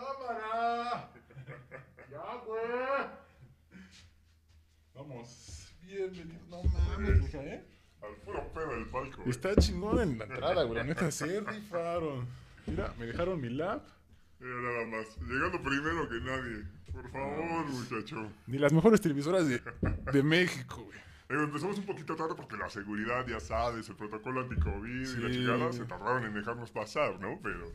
cámara! ¡Ya, güey! Vamos. Bienvenido. No mames, hija, ¿eh? Al puro pedo del palco. güey. Está chingón en la entrada, güey. La neta, se rifaron. Mira, me dejaron mi lap. Mira nada más. Llegando primero que nadie. Por favor, muchacho. Ni las mejores televisoras de, de México, güey. Eh, empezamos un poquito tarde porque la seguridad, ya sabes, el protocolo anti-COVID y la Sí. chingada se tardaron en dejarnos pasar, ¿no? Pero.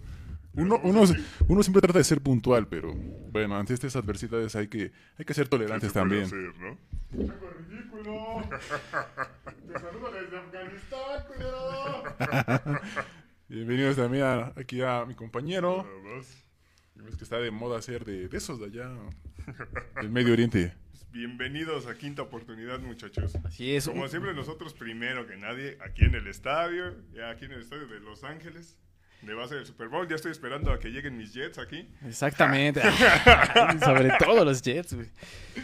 Uno, uno, uno siempre trata de ser puntual, pero bueno, ante estas adversidades hay que, hay que ser ¿qué tolerantes también. hacer, ¿no? ¡Chaco ridículo! ¡Te saludo desde Afganistán! Bienvenidos también a- aquí a mi compañero. Ves que está de moda ser de, de esos de allá, del Medio Oriente. Bienvenidos a Quinta Oportunidad, muchachos. Así es. Como siempre, nosotros primero que nadie, aquí en el estadio, ya aquí en el estadio de Los Ángeles, de base del Super Bowl. Ya estoy esperando a que lleguen mis Jets aquí. Exactamente. Sobre todo los Jets, güey. ¿Ya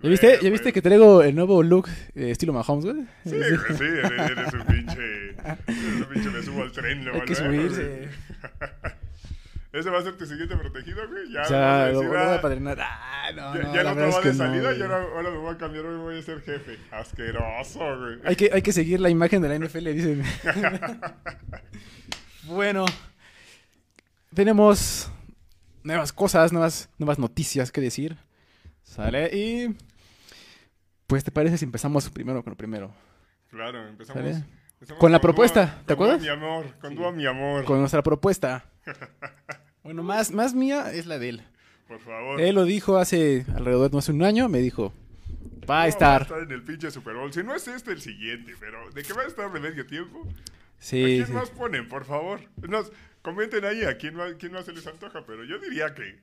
Bueno, viste, ¿Ya pues. viste que traigo el nuevo look eh, estilo Mahomes, güey? Sí, güey, sí, eres, eres un pinche. Eres un pinche, me subo al tren, le Hay que subirse. ¿Ese va a ser tu siguiente protegido, güey? Ya, O sea, lo lo voy a ah, apadrinar. Ah, no, ya, no, ya no te va de no, salida y güey. ahora, ahora me voy a cambiar, hoy voy a ser jefe. Asqueroso, güey. Hay que, hay que seguir la imagen de la NFL, dicen. Bueno, tenemos nuevas cosas, nuevas, nuevas noticias que decir. Sale y... Pues, ¿te parece si empezamos primero con lo primero? Claro, empezamos. ¿Sale? empezamos Con la propuesta, ¿te con acuerdas? mi amor, con Dúa mi amor. Con nuestra propuesta. Bueno, más, más mía es la de él. Por favor. Él lo dijo hace alrededor de hace un año, me dijo, va a No, estar. Va a estar en el pinche Super Bowl. Si no es este, el siguiente. Pero de que va a estar de medio tiempo. ¿A quién sí. más ponen, por favor? Nos, comenten ahí a quién más, quién más se les antoja. Pero yo diría que.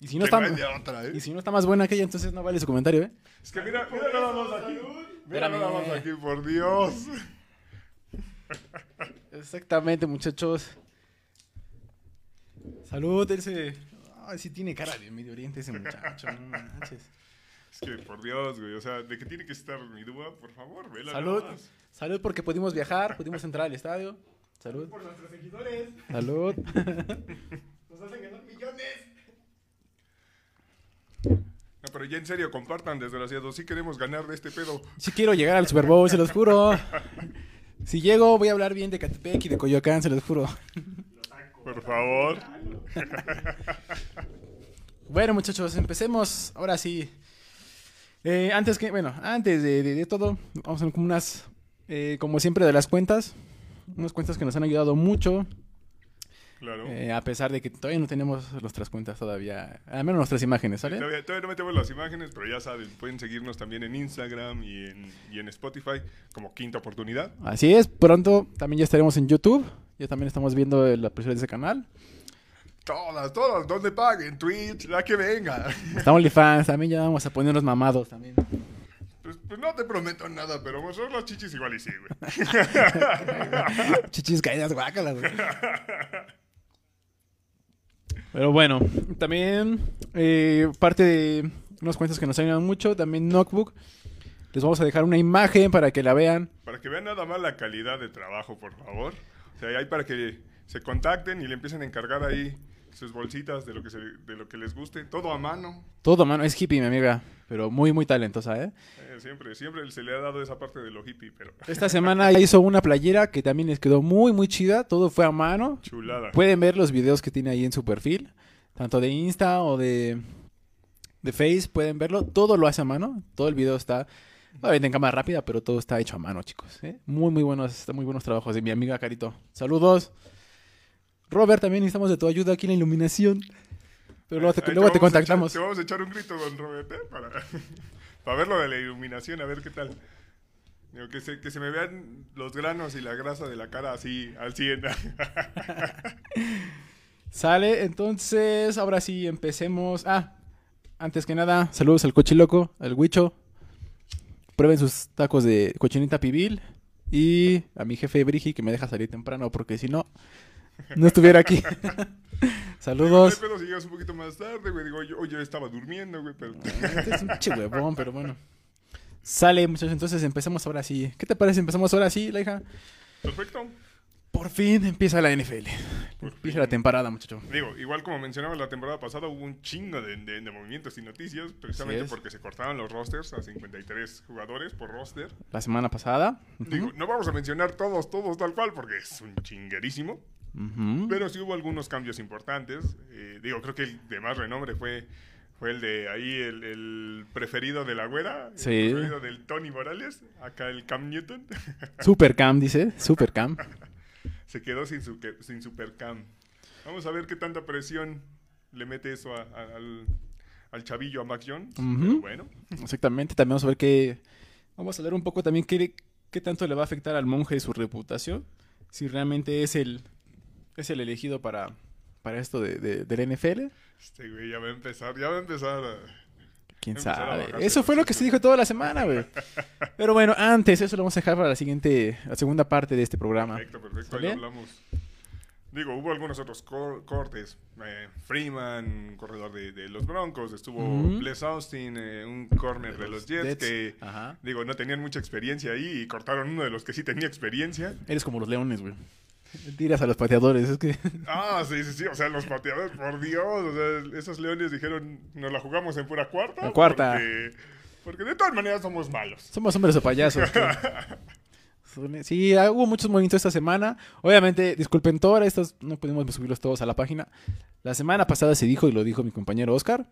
Y si no que está, no otra, ¿eh? y si no está más buena que ella, entonces no vale su comentario, ¿eh? Es que mira, mira nada más aquí. Mira nada más aquí, por Dios. Exactamente, muchachos. Salud, él se... Ay, sí tiene cara de Medio Oriente ese muchacho, no manches. Es que, por Dios, güey. O sea, de que tiene que estar mi dúa, por favor, vela. Salud. nada más. Salud porque pudimos viajar, pudimos entrar al estadio. Salud. Por nuestros seguidores, Salud. nos hacen ganar millones. No, pero ya en serio, compartan, desgraciados. Sí queremos ganar de este pedo. Sí quiero llegar al Super Bowl, se los juro. Si llego, voy a hablar bien de Catepec y de Coyoacán, se los juro. Por favor. Bueno, muchachos, empecemos. Ahora sí. Eh, antes que, bueno, antes de, de- de todo, vamos a ver como unas, eh, como siempre, de las cuentas. Unas cuentas que nos han ayudado mucho, Claro. eh, a pesar de que todavía no tenemos nuestras cuentas todavía, al menos nuestras imágenes, ¿sale? Todavía, todavía no metemos las imágenes, pero ya saben, pueden seguirnos también en Instagram y en, y en Spotify como Quinta Oportunidad. Así es, pronto también ya estaremos en YouTube. Ya también estamos viendo la presión de ese canal. Todas, todas, donde paguen, Twitch, la que venga. Está OnlyFans, también ya vamos a ponernos mamados también. Pues, pues no te prometo nada, pero mostrar las chichis igual y sí, güey. Chichis caídas, guácalas, güey. Pero bueno, también eh, parte de unas cuentas que nos ayudan mucho, también Notebook. Les vamos a dejar una imagen para que la vean. Para que vean nada más la calidad de trabajo, por favor. O sea, ahí para que se contacten y le empiecen a encargar ahí sus bolsitas de lo que, se- de lo que les guste. Todo a mano. Todo, mano, es hippie, mi amiga, pero muy, muy talentosa, ¿eh? Eh, siempre, siempre se le ha dado esa parte de lo hippie, pero Esta semana ya hizo una playera que también les quedó muy, muy chida. Todo fue a mano. chulada. Pueden ver los videos que tiene ahí en su perfil, tanto de Insta o de, de Face, pueden verlo. Todo lo hace a mano. Todo el video está, obviamente en cámara rápida, pero todo está hecho a mano, chicos. ¿eh? Muy, muy buenos, muy buenos trabajos de mi amiga Carito. Saludos. Robert, también necesitamos de tu ayuda aquí en la iluminación. Pero luego te, luego echar- contactamos. te vamos a echar un grito, don Robert, ¿eh? para, para ver lo de la iluminación, a ver qué tal. Digo, que, se, que se me vean los granos y la grasa de la cara así al 100. Sale, entonces, ahora sí, empecemos. Ah, antes que nada, saludos al cochiloco, al huicho. Prueben sus tacos de cochinita pibil. Y a mi jefe Brigi, que me deja salir temprano, porque si no, no estuviera aquí. saludos. Pero si llegas un poquito más tarde, güey. Digo, yo, yo estaba durmiendo, güey, pero... Este es un pinche huevón, pero bueno. Sale, muchachos, entonces empezamos ahora sí. ¿Qué te parece? Empezamos ahora sí, la hija. Perfecto. Por fin empieza la NFL. Por empieza fin. la temporada, muchacho. Digo, igual como mencionaba la temporada pasada, hubo un chingo de, de- de movimientos y noticias, precisamente porque se cortaron los rosters a 53 jugadores por roster. La semana pasada. Digo, no vamos a mencionar todos, todos tal cual, porque es un chinguerísimo. Pero sí hubo algunos cambios importantes. Eh, digo, creo que el de más renombre fue, fue el de ahí, el, el preferido de la güera. Sí. El preferido del Tony Morales. Acá el Cam Newton. Super Cam, dice. Super Cam. Se quedó sin, su, sin Super Cam. Vamos a ver qué tanta presión le mete eso a- a- al, al chavillo, a Mac Jones. Pero bueno, Exactamente. También vamos a ver qué. Vamos a hablar un poco también qué, qué tanto le va a afectar al monje y su reputación. Si realmente es el. Es el elegido para. Para esto de, de, del NFL. este güey ya va a empezar, ya va a empezar a... ¿Quién Empezar sabe? Eso fue lo que se dijo toda la semana, güey. Pero bueno, antes, eso lo vamos a dejar para la siguiente, la segunda parte de este programa. Perfecto, perfecto, ahí hablamos. Digo, hubo algunos otros cor- cortes. Eh, Freeman, un corredor de, de los Broncos. Estuvo. Bless Austin, eh, un corner de los Jets, Jets. que, Ajá. digo, no tenían mucha experiencia ahí y cortaron uno de los que sí tenía experiencia. Eres como los leones, güey. Tiras a los pateadores, es que... Ah, sí, sí, sí. O sea, los pateadores, por Dios. O sea, esos leones dijeron, nos la jugamos en pura cuarta. En cuarta. Porque, porque de todas maneras somos malos. Somos hombres o payasos. Sí, ah, hubo muchos movimientos esta semana. Obviamente, disculpen todos estos, no pudimos subirlos todos a la página. La semana pasada se dijo, y lo dijo mi compañero Oscar,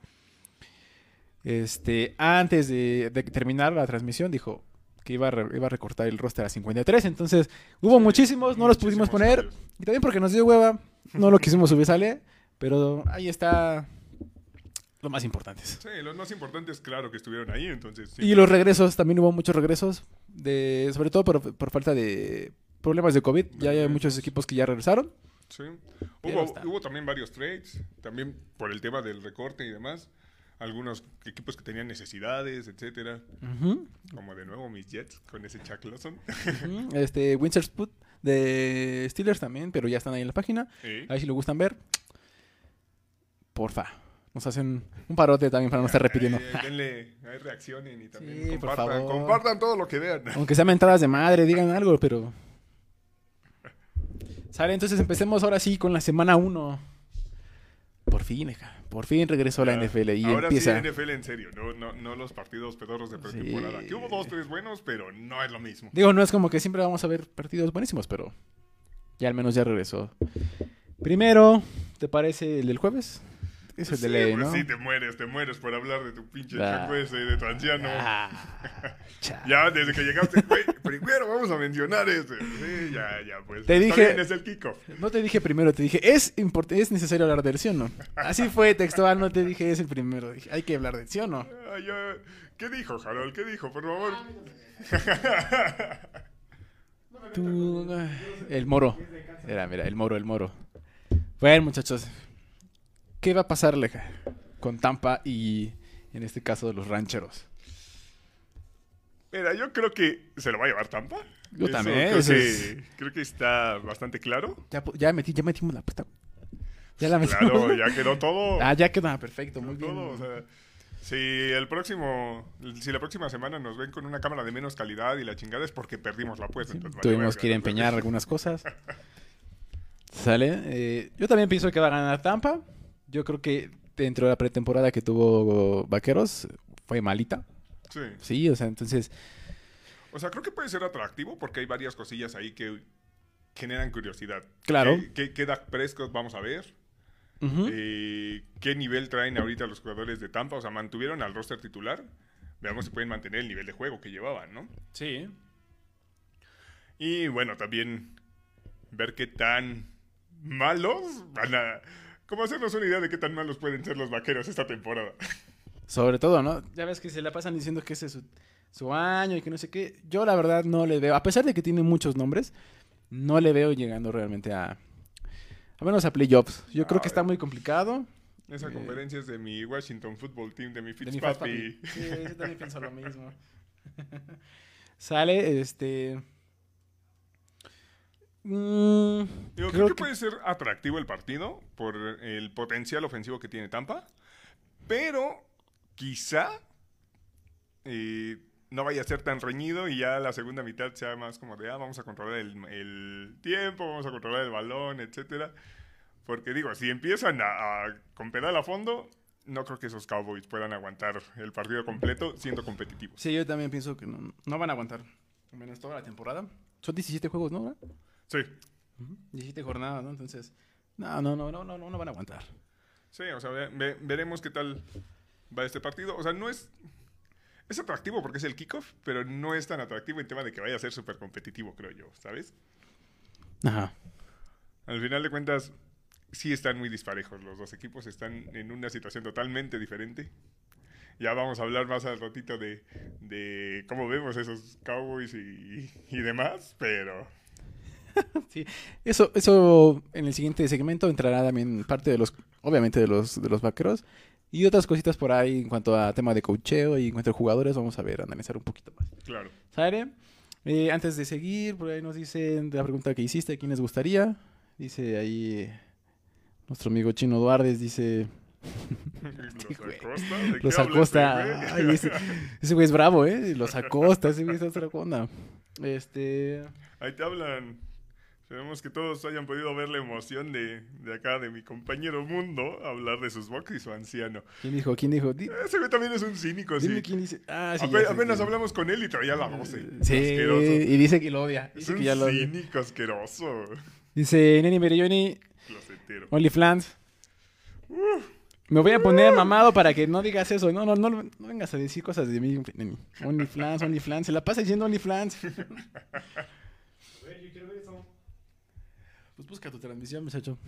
este, antes de, de terminar la transmisión, dijo que iba a, re- iba a recortar el roster a 53. Entonces, hubo muchísimos, no los pudimos poner. Y también porque nos dio hueva, no lo quisimos subir, sale. Pero ahí está lo más importante. Sí, los más importantes, claro, que estuvieron ahí. Entonces, sí. Y los regresos, también hubo muchos regresos, de, sobre todo por, por falta de problemas de COVID. Ya hay muchos equipos que ya regresaron. Sí. Hubo, hubo también varios trades, también por el tema del recorte y demás. Algunos equipos que tenían necesidades, etcétera. Como de nuevo mis Jets con ese Chuck Lawson. Este, Wintersput de Steelers también, pero ya están ahí en la página. Sí. Ahí si lo gustan ver, porfa. Nos hacen un parote también para no estar repitiendo. Ahí, ahí, denle, ahí reaccionen y también Sí, por compartan, favor. compartan todo lo que vean. Aunque sean mentadas de madre, digan algo, pero... Sale, entonces empecemos ahora sí con la semana 1. Por fin. Por fin regresó la Ya. NFL y Ahora empieza... sí NFL en serio, no, no, no los partidos pedorros de pretemporada. Sí. Que hubo dos, tres buenos, pero no es lo mismo. Digo, no es como que siempre vamos a ver partidos buenísimos, pero ya al menos ya regresó. Primero, ¿te parece el del jueves? Es el Sí, de ley, pues ¿no? sí, te mueres, te mueres por hablar de tu pinche Ah. Chuck ese, de tu anciano. Ah. Ya, desde que llegaste, güey, primero vamos a mencionar ese. Sí, ya, ya, pues. Te dije- bien, es el kickoff. No te dije primero, te dije, es es necesario hablar del sí o no. Así fue textual, no te dije es el primero. Dije, hay que hablar del sí o no. Ah, ya. ¿Qué dijo, Harold? ¿Qué dijo, por favor? Tú, ah, el moro. Era, mira, el moro, el moro. Bueno, muchachos, ¿qué va a pasarle con Tampa y en este caso los rancheros? Mira, yo creo que se lo va a llevar Tampa. Yo Eso también, Creo eso que, es- creo que está bastante claro. Ya, ya metí, ya metimos la apuesta. Ya la metimos. Claro, ya quedó todo. Ah, ya quedó perfecto, muy bien. todo, o sea, si el próximo, si la próxima semana nos ven con una cámara de menos calidad y la chingada es porque perdimos la apuesta. entonces Tuvimos que ir a empeñar algunas cosas. ¿Sale? Eh, yo también pienso que va a ganar Tampa. Yo creo que dentro de la pretemporada que tuvo Vaqueros fue malita. Sí. Sí, o sea, entonces... O sea, creo que puede ser atractivo porque hay varias cosillas ahí que generan curiosidad. Claro. ¿Qué, qué, qué Dak Prescott vamos a ver? Eh, ¿Qué nivel traen ahorita los jugadores de Tampa? O sea, mantuvieron al roster titular. Veamos si pueden mantener el nivel de juego que llevaban, ¿no? Sí. Y bueno, también ver qué tan malos van a... Como hacernos una idea de qué tan malos pueden ser los vaqueros esta temporada. Sobre todo, ¿no? Ya ves que se la pasan diciendo que ese es su, su año y que no sé qué. Yo la verdad no le veo, a pesar de que tiene muchos nombres, no le veo llegando realmente a... A menos a playoffs. Yo creo que está muy complicado. Esa Eh. conferencia es de mi Washington Football Team, de mi. Fitzpapi. Sí, yo también pienso lo mismo. Sale, este... Mm, Digo, creo, creo que, que- puede ser atractivo el partido por el potencial ofensivo que tiene Tampa, pero quizá eh, no vaya a ser tan reñido y ya la segunda mitad sea más como de, ah, vamos a controlar el, el tiempo, vamos a controlar el balón, etcétera. Porque digo, si empiezan a, a- con pedal a fondo, no creo que esos Cowboys puedan aguantar el partido completo siendo competitivos. Sí, yo también pienso que no, no van a aguantar. Al menos toda la temporada. Son 17 juegos, ¿no? Sí, 17 jornadas, ¿no? Entonces, no, no, no, no, no, no, no van a aguantar. sí, o sea, ve- ve- veremos qué tal va este partido. O sea, no es... Es atractivo porque es el kickoff, pero no es tan atractivo en tema de que vaya a ser súper competitivo, creo yo, ¿sabes? Ajá. Al final de cuentas, sí están muy disparejos. Los dos equipos están en una situación totalmente diferente. Ya vamos a hablar más al ratito de, de cómo vemos esos Cowboys y, y demás, pero Sí, eso, eso en el siguiente segmento entrará también parte de los, obviamente de los, de los vaqueros y otras cositas por ahí en cuanto a tema de cocheo y en cuanto a jugadores, vamos a ver, analizar un poquito más. claro. ¿Sale? Eh, antes de seguir, por ahí nos dicen la pregunta que hiciste, ¿quién les gustaría? Dice ahí nuestro amigo Chino Duardes, dice Los. Acosta, ese, ese güey es bravo, ¿eh? Los Acosta, ese güey está otra onda. Este... Ahí te hablan. Esperemos que todos hayan podido ver la emoción de, de acá, de mi compañero Mundo, hablar de sus box y su anciano. ¿Quién dijo? ¿Quién dijo? Di- Ese güey también es un cínico, sí. Quién dice. Ah, sí. Ape- ya sé apenas hablamos con él y traía la voz. Sí, y dice que lo odia. Es Dice un que ya lo odia. cínico asqueroso. Dice Neni Merilloni, Closetero. OnlyFans. Me voy a poner mamado para que no digas eso. No, no, no, no vengas a decir cosas de mí, Neni. OnlyFans, OnlyFans. Se la pasa diciendo OnlyFans. Pues busca tu transmisión, muchacho.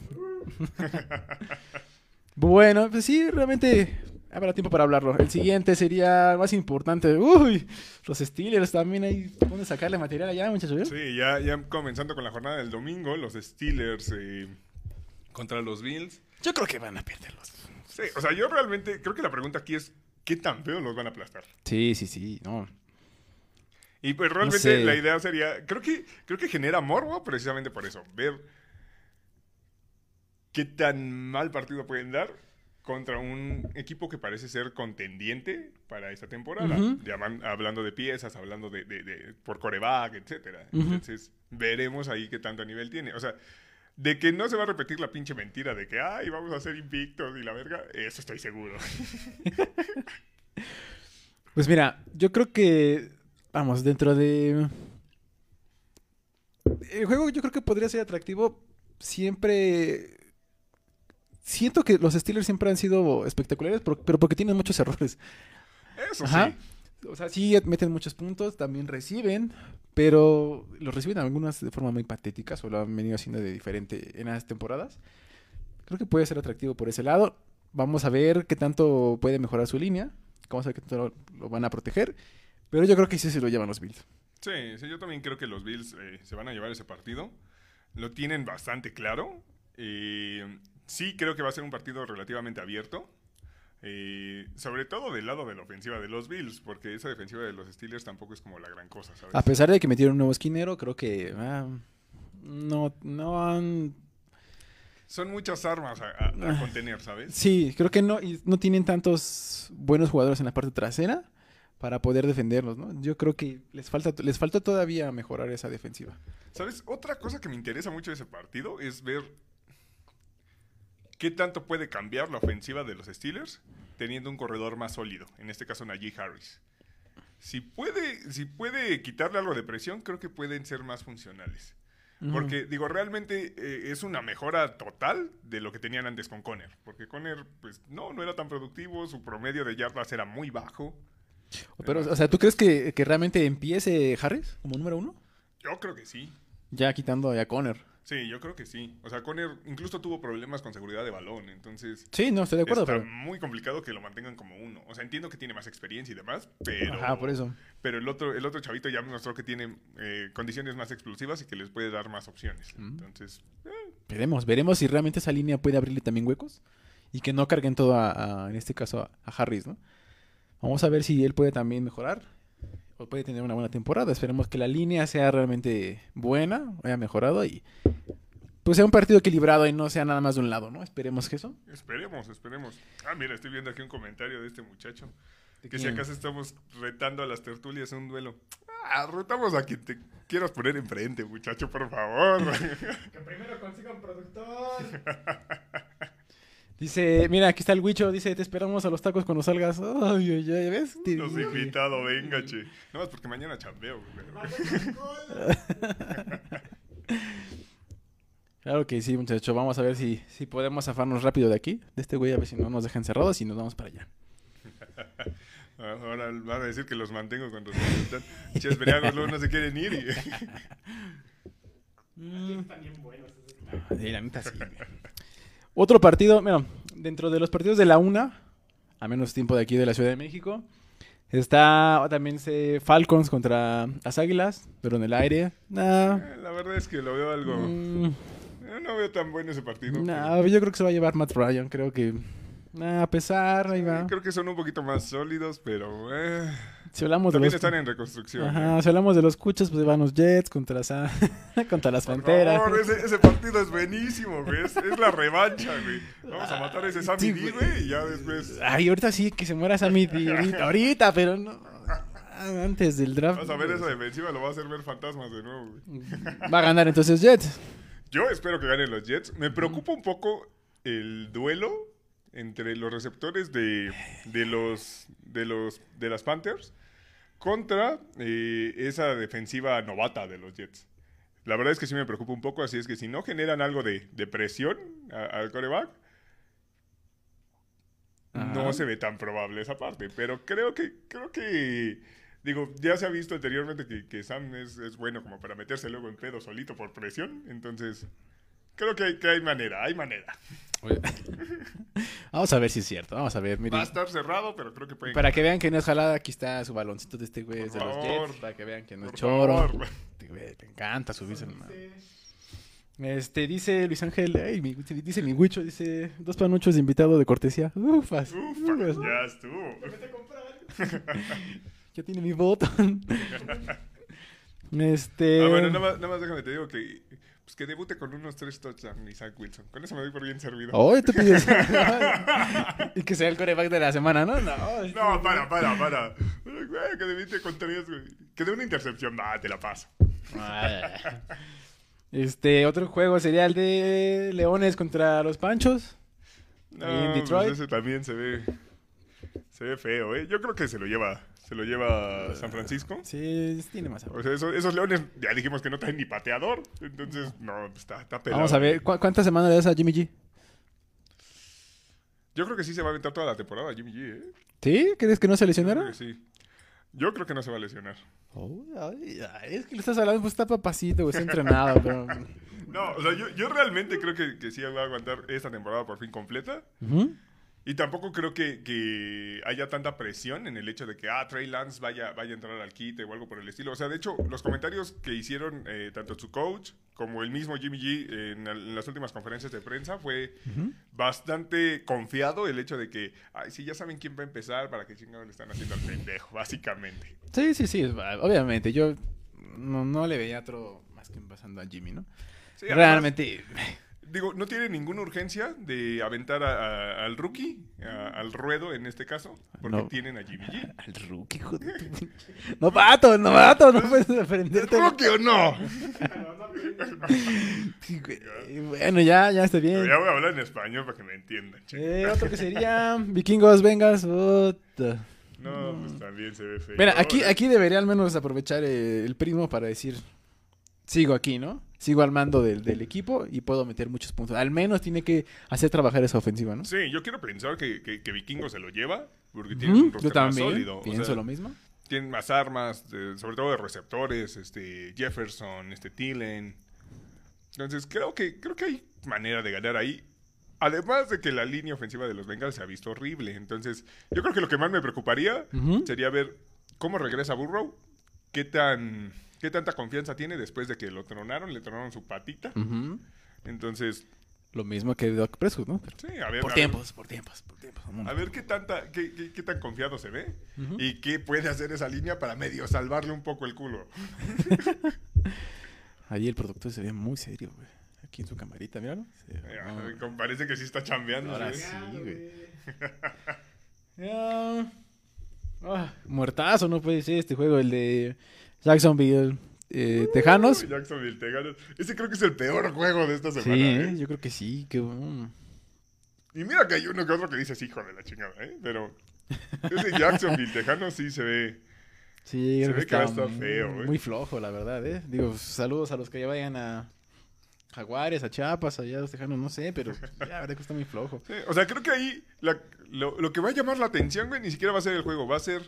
bueno, pues sí, realmente habrá tiempo para hablarlo. El siguiente sería más importante. Uy, los Steelers también hay dónde sacarle material allá, muchachos. ¿eh? Sí, ya, ya comenzando con la jornada del domingo, los Steelers eh, contra los Bills. Yo creo que van a perderlos. Sí, o sea, yo realmente creo que la pregunta aquí es, ¿qué tan feo los van a aplastar? Sí, sí, sí, no. Y pues realmente sé. la idea sería, creo que, creo que genera morbo precisamente por eso, ver qué tan mal partido pueden dar contra un equipo que parece ser contendiente para esta temporada. Llaman- hablando de piezas, hablando de, de- de- por coreback, etcétera. Entonces, veremos ahí qué tanto nivel tiene. O sea, de que no se va a repetir la pinche mentira de que, ay, vamos a ser invictos y la verga, eso estoy seguro. Pues mira, yo creo que, vamos, dentro de... El juego yo creo que podría ser atractivo siempre... Siento que los Steelers siempre han sido espectaculares, pero, pero porque tienen muchos errores. Eso Ajá. sí. O sea, sí meten muchos puntos, también reciben, pero los reciben algunas de forma muy patética, o lo han venido haciendo de diferente en las temporadas. Creo que puede ser atractivo por ese lado. Vamos a ver qué tanto puede mejorar su línea. Vamos a ver qué tanto lo, lo van a proteger. Pero yo creo que sí se lo llevan los Bills. Sí, sí, yo también creo que los Bills eh, se van a llevar ese partido. Lo tienen bastante claro. Eh, sí, creo que va a ser un partido relativamente abierto. Eh, sobre todo del lado de la ofensiva de los Bills, porque esa defensiva de los Steelers tampoco es como la gran cosa, ¿sabes? A pesar de que metieron un nuevo esquinero, creo que ah, no, no han... Son muchas armas a, a- a Ah. contener, ¿sabes? Sí, creo que no, y no tienen tantos buenos jugadores en la parte trasera para poder defenderlos, ¿no? Yo creo que les falta, les falta todavía mejorar esa defensiva. ¿Sabes? Otra cosa que me interesa mucho de ese partido es ver qué tanto puede cambiar la ofensiva de los Steelers teniendo un corredor más sólido, en este caso Najee Harris. Si puede, si puede quitarle algo de presión, creo que pueden ser más funcionales. Porque, digo, realmente eh, es una mejora total de lo que tenían antes con Conner. Porque Conner, pues, no, no era tan productivo, su promedio de yardas era muy bajo. Pero, o sea, ¿tú crees que, que realmente empiece Harris como número uno? Yo creo que sí. Ya quitando a Conner. Sí, yo creo que sí. O sea, Conner incluso tuvo problemas con seguridad de balón, entonces... Sí, no, estoy de acuerdo, Está pero... muy complicado que lo mantengan como uno. O sea, entiendo que tiene más experiencia y demás, pero... Ajá, por eso. Pero el otro, el otro chavito ya mostró que tiene eh, condiciones más explosivas y que les puede dar más opciones. Mm. Entonces, eh, Veremos, veremos si realmente esa línea puede abrirle también huecos y que no carguen todo a, a- en este caso, a, a Harris, ¿no? Vamos a ver si él puede también mejorar o puede tener una buena temporada. Esperemos que la línea sea realmente buena, haya mejorado y pues sea un partido equilibrado y no sea nada más de un lado, ¿no? Esperemos que eso. Esperemos, esperemos. Ah, mira, estoy viendo aquí un comentario de este muchacho. ¿De Que si acaso estamos retando a las tertulias en un duelo. Ah, retamos a quien te quieras poner enfrente, muchacho, por favor. Que primero consiga un productor. Dice, mira, aquí está el Huicho, dice, te esperamos a los tacos cuando salgas. Ay, ay, ay, ¿ves? Los invitados, venga, che. No, más porque mañana chambeo. güey. Claro que sí, muchacho. Vamos a ver si, si podemos zafarnos rápido de aquí. De este güey, a ver si no nos dejan cerrados y nos vamos para allá. Ah, Ahora van a decir que los mantengo cuando se están. Ches luego no se quieren ir. y- Sí, la neta sí. Otro partido, bueno, dentro de los partidos de la una, a menos tiempo de aquí de la Ciudad de México, está también se Falcons contra las Águilas, pero en el aire. Nah, Eh, La verdad es que lo veo algo. mm, eh, No veo tan bueno ese partido. nah, yo creo que se va a llevar Matt Ryan. Creo que, nah, a pesar, ahí va. Creo que son un poquito más sólidos, pero. eh, Si hablamos de también los, están en reconstrucción. ajá, eh. si hablamos de los cuchos, pues van los Jets contra, contra las Por Fronteras. favor, ese, ese partido es buenísimo, güey. Es, es la revancha, güey. Vamos a matar a ese Sammy Sí, D, güey. güey, y ya después. Ay, ahorita sí, que se muera Sammy D, ahorita, ahorita, pero no. Antes del draft. Vas a ver esa defensiva, lo va a hacer ver fantasmas de nuevo, güey. Va a ganar entonces Jets. Yo espero que ganen los Jets. Me preocupa un poco el duelo entre los receptores de, de los de los de las Panthers contra eh, esa defensiva novata de los Jets. La verdad es que sí me preocupa un poco, así es que si no generan algo de, de presión al coreback, no se ve tan probable esa parte. Pero creo que, creo que, digo, ya se ha visto anteriormente que, que Sam es, es bueno como para meterse luego en pedo solito por presión. Entonces, creo que hay, que hay manera, hay manera. Vamos a ver si es cierto. Vamos a ver. miren. Va a estar cerrado, pero creo que pueden. Para que vean que no es jalada, aquí está su baloncito de este güey de los favor. Jets. Para que vean que no es Por choro. favor. Este güey, encanta subirse al Este, dice Luis Ángel, ay, mi- dice mi huicho, dice, dos panuchos de invitado de cortesía. Ufas. Ufa, ufas. ya estuvo. Ya tiene mi voto. este. Ah, bueno, nada más, nada más déjame te digo que, pues que debute con unos tres touchdowns Isaac Wilson. Con eso me doy por bien servido. Oye, tú pides. y que sea el coreback de la semana, ¿no? No, No, para, para, para. Que debute con tres, güey. Que de una intercepción, va, te la paso. Este, otro juego sería el de Leones contra los Panchos. No, en pues Detroit. ese también se ve, se ve feo, ¿eh? Yo creo que se lo lleva, se lo lleva San Francisco. Sí, tiene más sabor. O sea, esos, esos leones, ya dijimos que no traen ni pateador. Entonces, no, está, está pelado. Vamos a ver, ¿cu- ¿cuántas semanas le das a Jimmy G? Yo creo que sí se va a aventar toda la temporada Jimmy G, ¿eh? ¿Sí? ¿Crees que no se Yo creo lesionara? que sí. Yo creo que no se va a lesionar. Oh, ay, ay, es que le estás hablando, pues está papacito, güey, está entrenado, pero... No, o sea, yo, yo realmente creo que, que sí va a aguantar esta temporada por fin completa. Ujú. Y tampoco creo que, que haya tanta presión en el hecho de que, ah, Trey Lance vaya, vaya a entrar al quite o algo por el estilo. O sea, de hecho, los comentarios que hicieron eh, tanto su coach como el mismo Jimmy G en, en las últimas conferencias de prensa fue bastante confiado el hecho de que, ay, sí, ya saben quién va a empezar, para que chingados le están haciendo al pendejo, básicamente. Sí, sí, sí, obviamente, yo no, no le veía otro más que pasando a Jimmy, ¿no? Sí, además, Realmente, Digo, no tiene ninguna urgencia de aventar a- a- al rookie, a- al ruedo en este caso, porque No. tienen a Jimmy G. al rookie, hijo de tu... Novato, novato, no puedes aprenderte. ¿Rookie o no? Bueno, ya, ya está bien. Ya voy a hablar en español para que me entiendan. Eh, otro que sería Vikingos, vengas. No, pues también se ve feo. Mira, aquí, aquí debería al menos aprovechar eh, el primo para decir, sigo aquí, ¿no? Sigo al mando del, del equipo y puedo meter muchos puntos. Al menos tiene que hacer trabajar esa ofensiva, ¿no? Sí, yo quiero pensar que, que, que Vikingo se lo lleva, porque tiene un roster Yo más también sólido. o pienso sea, lo mismo. Tienen más armas, de- sobre todo de receptores, este Jefferson, este Thielen. Entonces, creo que, creo que hay manera de ganar ahí. Además de que la línea ofensiva de los Bengals se ha visto horrible. Entonces, yo creo que lo que más me preocuparía sería ver cómo regresa Burrow, qué tan qué tanta confianza tiene después de que lo tronaron, le tronaron su patita. Entonces, Lo mismo que Doc Prescott, ¿no? sí, a ver, Por a ver- tiempos, por tiempos, por tiempos. A ver qué tanta, qué, qué- qué tan confiado se ve y qué puede hacer esa línea para medio salvarle un poco el culo. Ahí el productor se ve muy serio, güey. Aquí en su camarita, míralo. Sí, Eh, no. Parece que sí está chambeando. Ahora ¿eh? sí, güey. Ah, muertazo, no puede ser este juego, el de Jacksonville eh, Tejanos. Jacksonville Tejanos. Ese creo que es el peor juego de esta Sí, semana. ¿eh? ¿eh? yo creo que sí. Que. Y mira que hay uno que otro que dices, hijo de la chingada, ¿eh? Pero ese Jacksonville Tejano sí se ve. Sí, Se creo que ve que a está estar feo, muy, ¿eh? muy flojo, la verdad, ¿eh? Digo, saludos a los que ya vayan a Jaguares, a Chiapas, allá a los Tejanos, no sé, pero ya, la verdad que está muy flojo. Sí, o sea, creo que ahí la- lo, lo que va a llamar la atención, güey, ni siquiera va a ser el juego, va a ser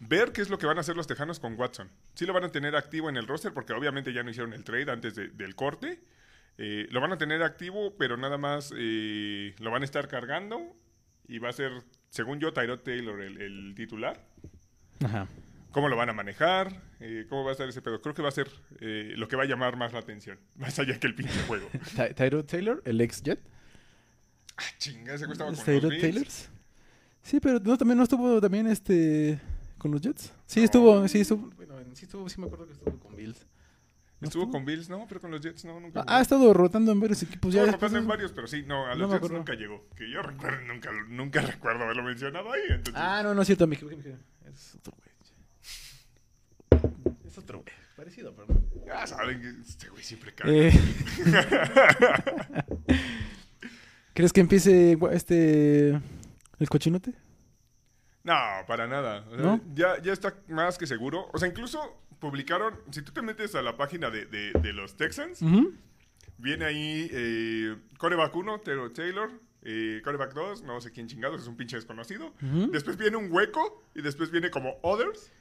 ver qué es lo que van a hacer los Tejanos con Watson. Sí lo van a tener activo en el roster porque obviamente ya no hicieron el trade antes de- del corte. Eh, lo van a tener activo, pero nada más eh, lo van a estar cargando y va a ser, según yo, Tyrod Taylor el, el titular. Ajá. ¿Cómo lo van a manejar? Eh, ¿Cómo va a estar ese pedo? Creo que va a ser lo que va a llamar más la atención, más allá que el pinche juego. Ty- Tyrod Taylor, el ex Jet. Ah, chinga, ¿Es con Tyrod Bills. Taylors? Sí, pero no, también no estuvo también este con los Jets. Sí, estuvo, sí estuvo, bueno, sí estuvo, sí me acuerdo que estuvo con Bills. ¿No Estuvo con Bills, no, pero con los Jets no, nunca. Ah, ha estado rotando en varios equipos ya. Estuvo después rotando en no- varios, pero sí, no, a No los Jets nunca llegó. Que yo recuerdo, nunca, nunca recuerdo haberlo mencionado ahí. Entonces, Ah, no, no es cierto, me equivoqué. Es otro güey. Es otro güey. Parecido, pero no. ya saben que este güey siempre caga. Eh. ¿Crees que empiece este el cochinote? No, para nada. O sea, ¿No? ya, ya está más que seguro. O sea, incluso publicaron, si tú te metes a la página de, de- de los Texans, viene ahí eh, coreback 1, Taylor Taylor, eh, coreback 2, no sé quién chingados, es un pinche desconocido. Después viene un hueco y después viene como Others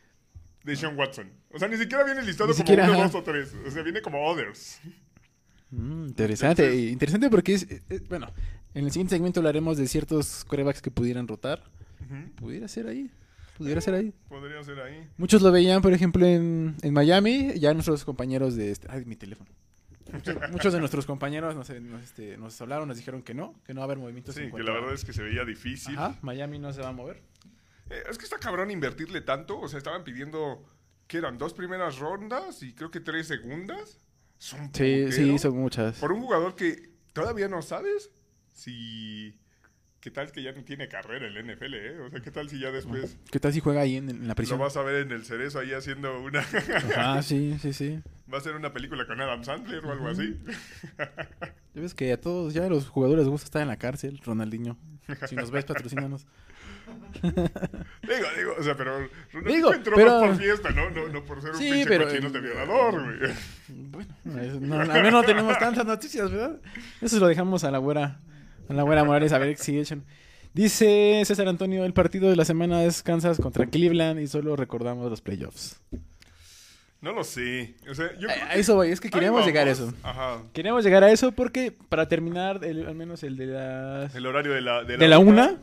de Sean Watson. O sea, ni siquiera viene listado Ni como siquiera, uno, dos o tres. O sea, viene como Others. Mm, interesante, Entonces- interesante porque es, eh, eh, bueno, en el siguiente segmento hablaremos de ciertos corebacks que pudieran rotar. Pudiera ser ahí, pudiera ser ahí. Podría ser ahí. Muchos lo veían, por ejemplo, en, en Miami, ya nuestros compañeros de... Este, ay, mi teléfono. Muchos, muchos de nuestros compañeros nos, nos, este, nos hablaron, nos dijeron que no, que no va a haber movimientos. Sí, en que la verdad es que se veía difícil. Ajá, Miami no se va a mover. Eh, es que está cabrón invertirle tanto. O sea, estaban pidiendo, ¿qué eran? Dos primeras rondas y creo que tres segundas. Son Sí, sí, son muchas. Por un jugador que todavía no sabes si... ¿Qué tal que ya no tiene carrera en la NFL, eh? O sea, ¿qué tal si ya después ¿Qué tal si juega ahí en, en la lo prisión? vas a ver en el cerezo ahí haciendo una... Ah, sí, sí, sí. va a ser una película con Adam Sandler o algo así? Ya ves que a todos ya los jugadores les gusta estar en la cárcel, Ronaldinho. Si nos ves, patrocínanos. Digo, digo, o sea, pero Ronaldinho Digo, entró pero- más por fiesta, ¿no? No, no por ser un Sí, pinche pero- cochinote violador, güey. Bueno, es- no, al menos no tenemos tantas noticias, ¿verdad? Eso lo dejamos a la güera, a la güera Morales a ver echan. Dice César Antonio, el partido de la semana es Kansas contra Cleveland y solo recordamos los playoffs. No lo sé. O sea, yo A, creo a que- eso voy, es que queríamos llegar a eso. Ajá. Queríamos llegar a eso porque para terminar, el- al menos el de las... El horario de la, de de la una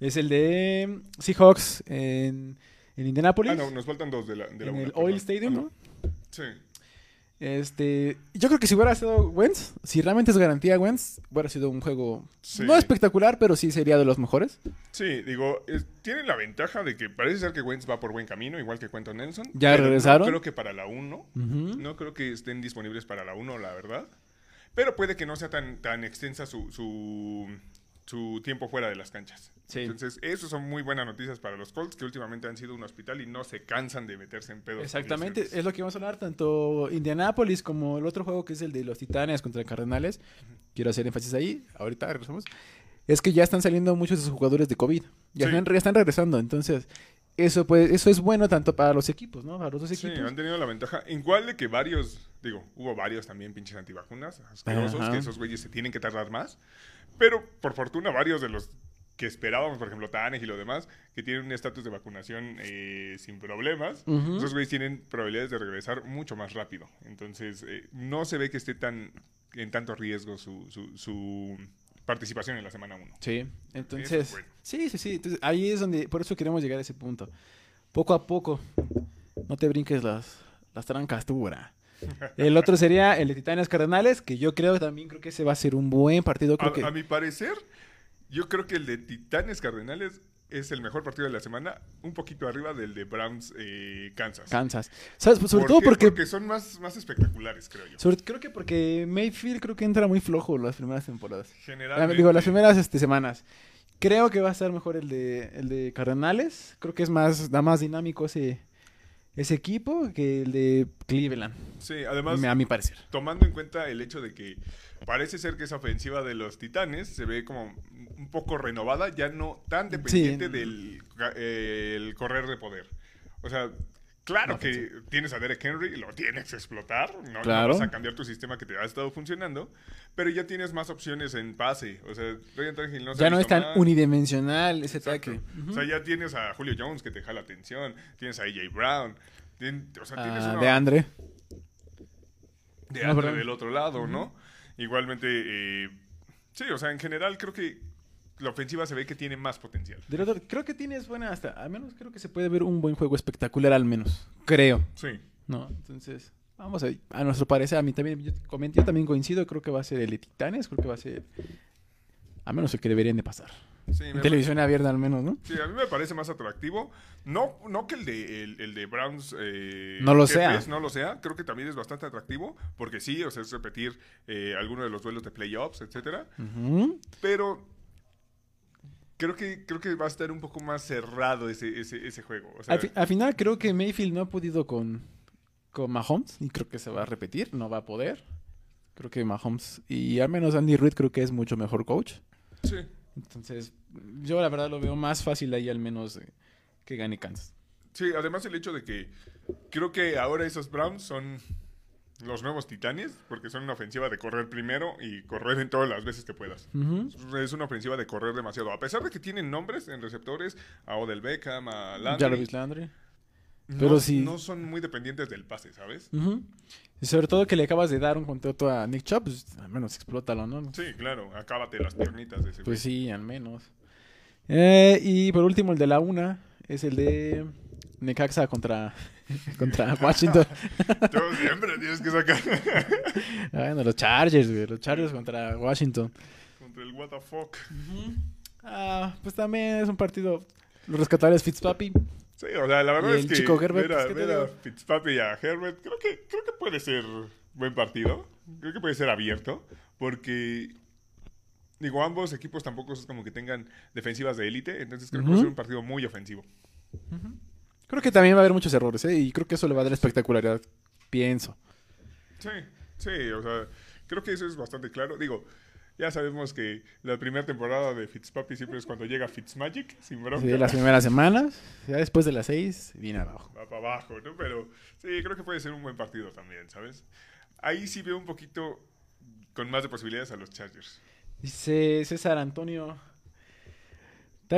es el de Seahawks en, en Indianapolis, Ah, no, nos faltan dos de la, de la en una, el. Oil Stadium, ¿no? Sí. Este, yo creo que si hubiera sido Wentz, si realmente es garantía Wentz, hubiera sido un juego Sí. no espectacular, pero sí sería de los mejores. Sí, digo, es- tienen la ventaja de que parece ser que Wentz va por buen camino, igual que Quentin Nelson. ¿Ya regresaron? No creo que para la 1. Ujú. No creo que estén disponibles para la 1, la verdad. Pero puede que no sea tan, tan extensa su, su, su tiempo fuera de las canchas. Sí. Entonces, eso son muy buenas noticias para los Colts, que últimamente han sido un hospital y no se cansan de meterse en pedos. Exactamente, es lo que vamos a hablar, tanto Indianapolis como el otro juego que es el de los Titanes contra Cardenales. Quiero hacer énfasis ahí, ahorita regresamos. Es que ya están saliendo muchos de sus jugadores de COVID. Ya, Sí. están, regresando, entonces eso pues eso es bueno tanto para los equipos, ¿no? Para los dos Sí, equipos. han tenido la ventaja. Igual de que varios, digo, hubo varios también pinches antivacunas, asquerosos, Ajá. que esos güeyes se tienen que tardar más. Pero por fortuna, varios de los que esperábamos, por ejemplo, Tanek y lo demás, que tienen un estatus de vacunación eh, sin problemas, esos güeyes tienen probabilidades de regresar mucho más rápido. Entonces, eh, no se ve que esté tan en tanto riesgo su, su, su participación en la semana 1. Sí, entonces, es bueno. sí, sí, sí, entonces ahí es donde, por eso queremos llegar a ese punto. Poco a poco, no te brinques las, las trancas, tú, bra. El otro sería el de Titanes Cardenales, que yo creo también, creo que ese va a ser un buen partido, creo A, que... a mi parecer, yo creo que el de Titanes Cardenales es el mejor partido de la semana, un poquito arriba del de Browns eh, Kansas. Kansas. ¿Sabes? Sobre ¿Por todo qué? porque, son más, más espectaculares, creo yo. sobre- creo que porque Mayfield creo que entra muy flojo las primeras temporadas. Ah, Generalmente. Digo, las primeras este, semanas. Creo que va a estar mejor el de, el de Cardenales. Creo que es más, da más dinámico ese, ese equipo que el de Cleveland. Sí, además, a mi parecer. tomando en cuenta el hecho de que parece ser que esa ofensiva de los Titanes se ve como un poco renovada, ya no tan dependiente Sí. del eh, el correr de poder. O sea, claro No, que tienes a Derek Henry, lo tienes que explotar, no, no Claro. vas a cambiar tu sistema que te ha estado funcionando, pero ya tienes más opciones en pase. O sea, Ryan Tannehill no se ya no es tan mal. unidimensional ese Exacto. ataque. O sea, ya tienes a Julio Jones que te jala atención, tienes a AJ Brown, o sea, tienes Ah, una- de Andre. de Andre del otro lado, ¿no? Igualmente, eh, sí, o sea, en general creo que la ofensiva se ve que tiene más potencial. Del otro, creo que tienes buena hasta, al menos creo que se puede ver un buen juego espectacular al menos. Creo. Sí. ¿No? Entonces, vamos a A nuestro parecer, a mí también, yo, comen- yo también coincido, creo que va a ser el de Titanes, creo que va a ser, a menos el que deberían de pasar. Sí, En televisión abierta al menos, ¿no? sí, a mí me parece más atractivo. No, no que el de, el, el de Browns. eh, No lo Jefes sea. No lo sea. Creo que también es bastante atractivo. Porque sí, o sea, es repetir eh, alguno de los duelos de playoffs, etcétera. Pero creo que, creo que va a estar un poco más cerrado ese, ese, ese juego. O sea, Al, fi- al final creo que Mayfield no ha podido con, con Mahomes y creo que se va a repetir, no va a poder. Creo que Mahomes y al menos Andy Reid creo que es mucho mejor coach. sí. Entonces, yo la verdad lo veo más fácil ahí al menos eh, que gane Kansas. Sí, además el hecho de que creo que ahora esos Browns son los nuevos titanes, porque son una ofensiva de correr primero y correr en todas las veces que puedas. Es una ofensiva de correr demasiado. A pesar de que tienen nombres en receptores, a Odell Beckham, a Landry, Jarvis Landry. no, pero sí. no son muy dependientes del pase, ¿sabes? Y sobre todo que le acabas de dar un contrato a Nick Chubb, pues, al menos explótalo, ¿no? Sí, claro, acábate las piernitas de ese Pues güey. sí, al menos. Eh, y por último, el de la una es el de Necaxa contra, contra Washington. Tú siempre tienes que sacar bueno, los Chargers, güey. Los Chargers contra Washington. contra el fuck. Ah, pues también es un partido. Los rescatables Fitzpapi. Sí, o sea, la verdad es el que chico Herbert, ver a, pues. Fitzpatrick y a Herbert, creo que, creo que puede ser buen partido. Creo que puede ser abierto, porque, digo, ambos equipos tampoco es como que tengan defensivas de élite, entonces creo que va a ser un partido muy ofensivo. Creo que también va a haber muchos errores, ¿eh? Y creo que eso le va a dar espectacularidad. Pienso. Sí, sí, o sea, creo que eso es bastante claro. Digo, ya sabemos que la primera temporada de Fitzpapi siempre es cuando llega Fitzmagic, sin bronca. Sí, las primeras semanas. Ya después de las seis, viene abajo. va para abajo, ¿no? Pero sí, creo que puede ser un buen partido también, ¿sabes? Ahí sí veo un poquito con más de posibilidades a los Chargers. Dice César Antonio.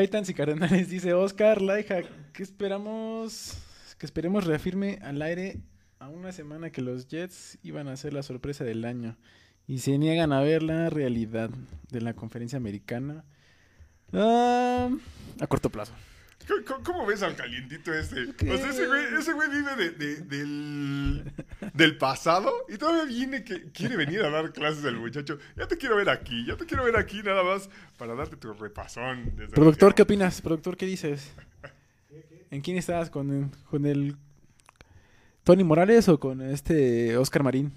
Titans y Cardenales, dice Oscar Laija, que esperamos que esperemos reafirme al aire a una semana que los Jets iban a ser la sorpresa del año y se niegan a ver la realidad de la conferencia americana ah, a corto plazo. ¿Cómo, ves al calientito ese? ¿Qué? O sea, ese güey, ese güey vive de- de- del, del pasado y todavía viene que quiere venir a dar clases al muchacho. Ya te quiero ver aquí, ya te quiero ver aquí nada más para darte tu repasón. desde Productor, ¿qué opinas? Productor, ¿qué dices? ¿En quién estás? ¿Con, con el Tony Morales o con este Oscar Marín?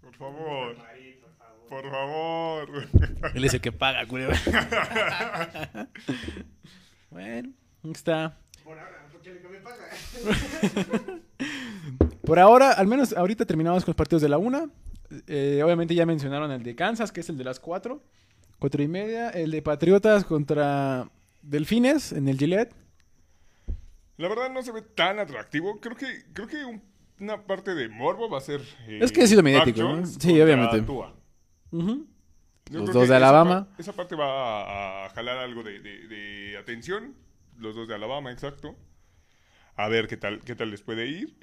Por favor. Por favor. Él es el que paga, culero. bueno, está. Por ahora, porque lo que me paga. Por ahora, al menos ahorita terminamos con los partidos de la una. Eh, obviamente ya mencionaron el de Kansas, que es el de las cuatro. Cuatro y media. El de Patriotas contra Delfines en el Gillette. La verdad no se ve tan atractivo. Creo que, creo que un- una parte de Morbo va a ser. eh, Es que ha sido Mac mediático, ¿no? Sí, obviamente. Tua. Ujú. Yo Los dos de esa Alabama. par- Esa, parte va a, a jalar algo de, de- de atención. Los dos de Alabama, exacto. A ver qué tal, qué tal les puede ir.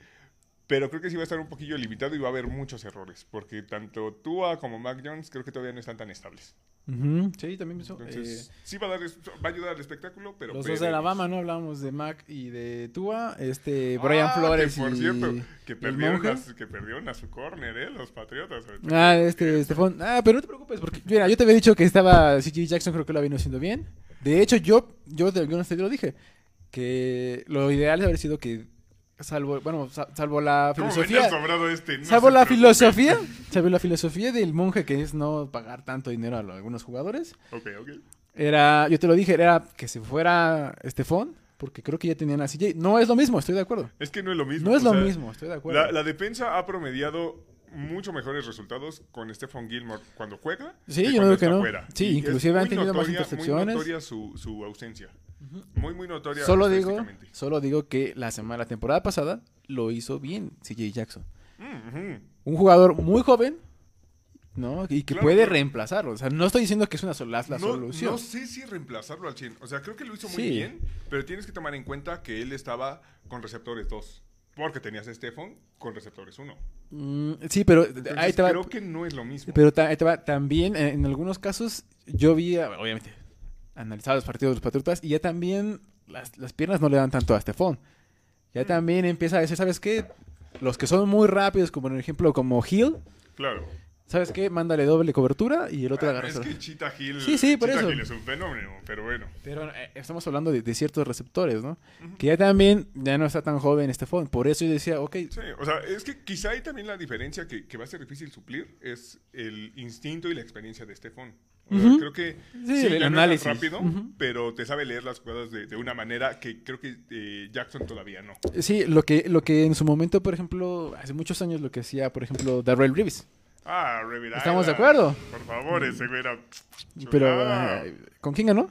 Pero creo que sí va a estar un poquillo limitado y va a haber muchos errores. Porque tanto Tua como Mac Jones creo que todavía no están tan estables. Sí, también pienso. Entonces, Eh, sí va a, dar, va a ayudar al espectáculo, pero... los dos de. Alabama, ¿no? Hablábamos de Mac y de Tua. Este, Brian Ah, Flores que por y cierto, que perdieron, a, su- que perdieron a su corner, ¿eh? Los Patriotas. Ah, este, Estefón. Ah, pero no te preocupes, porque, mira, yo te había dicho que estaba CJ Jackson, creo que lo vino haciendo bien. De hecho, yo, yo de alguna te lo dije, que lo ideal haber sido que, salvo, bueno, sa- salvo la ¿Cómo filosofía, este? No salvo la filosofía, salvo la filosofía del monje que es no pagar tanto dinero a algunos jugadores, Ok, ok. era, yo te lo dije, era que se fuera Estefón, porque creo que ya tenían a CJ. No es lo mismo, estoy de acuerdo. Es que no es lo mismo. No es o lo sea, mismo, estoy de acuerdo. La, la defensa ha promediado mucho mejores resultados con Stephen Gilmore cuando juega. Sí, yo está que no. fuera. Sí, Y inclusive han tenido más intercepciones. Muy notoria su, su ausencia. Muy, muy notoria. Solo digo, solo digo que la semana, la temporada pasada lo hizo bien CJ Jackson. Un jugador muy joven, ¿no? Y que Claro, puede reemplazarlo. O sea, no estoy diciendo que es una sola la no, solución. no sé si reemplazarlo al 100. O sea, creo que lo hizo muy Sí. bien, pero tienes que tomar en cuenta que él estaba con receptores 2. Porque tenías a Stephen con receptores 1. Mm, sí, pero Entonces, ahí te va. creo que no es lo mismo. Pero ta- ahí te va, también en, en algunos casos yo vi, obviamente, analizaba los partidos de los Patriotas y ya también las, las piernas no le dan tanto a Estefón. Ya Mm. también empieza a decir, ¿sabes qué? Los que son muy rápidos, como por ejemplo como Hill, Claro. ¿sabes qué? Mándale doble cobertura y el otro Bueno, agarra. es que Cheetah Hill, Sí, sí, por Cheetah eso. Hill es un fenómeno, pero bueno. Pero eh, estamos hablando de, de ciertos receptores, ¿no? Que ya también ya no está tan joven Estefón. Por eso yo decía, ok, Sí, o sea, es que quizá ahí también la diferencia que, que va a ser difícil suplir es el instinto y la experiencia de Stefan. Creo que Sí, el análisis. rápido, Ujú. pero te sabe leer las jugadas de, de una manera que creo que eh, Jackson todavía no. sí, lo que, lo que en su momento, por ejemplo, hace muchos años lo que hacía, por ejemplo, Darrell Reeves. Ah, Revirada. ¿Estamos de acuerdo? Por favor, ese güey era Pero, eh, ¿con quién ganó?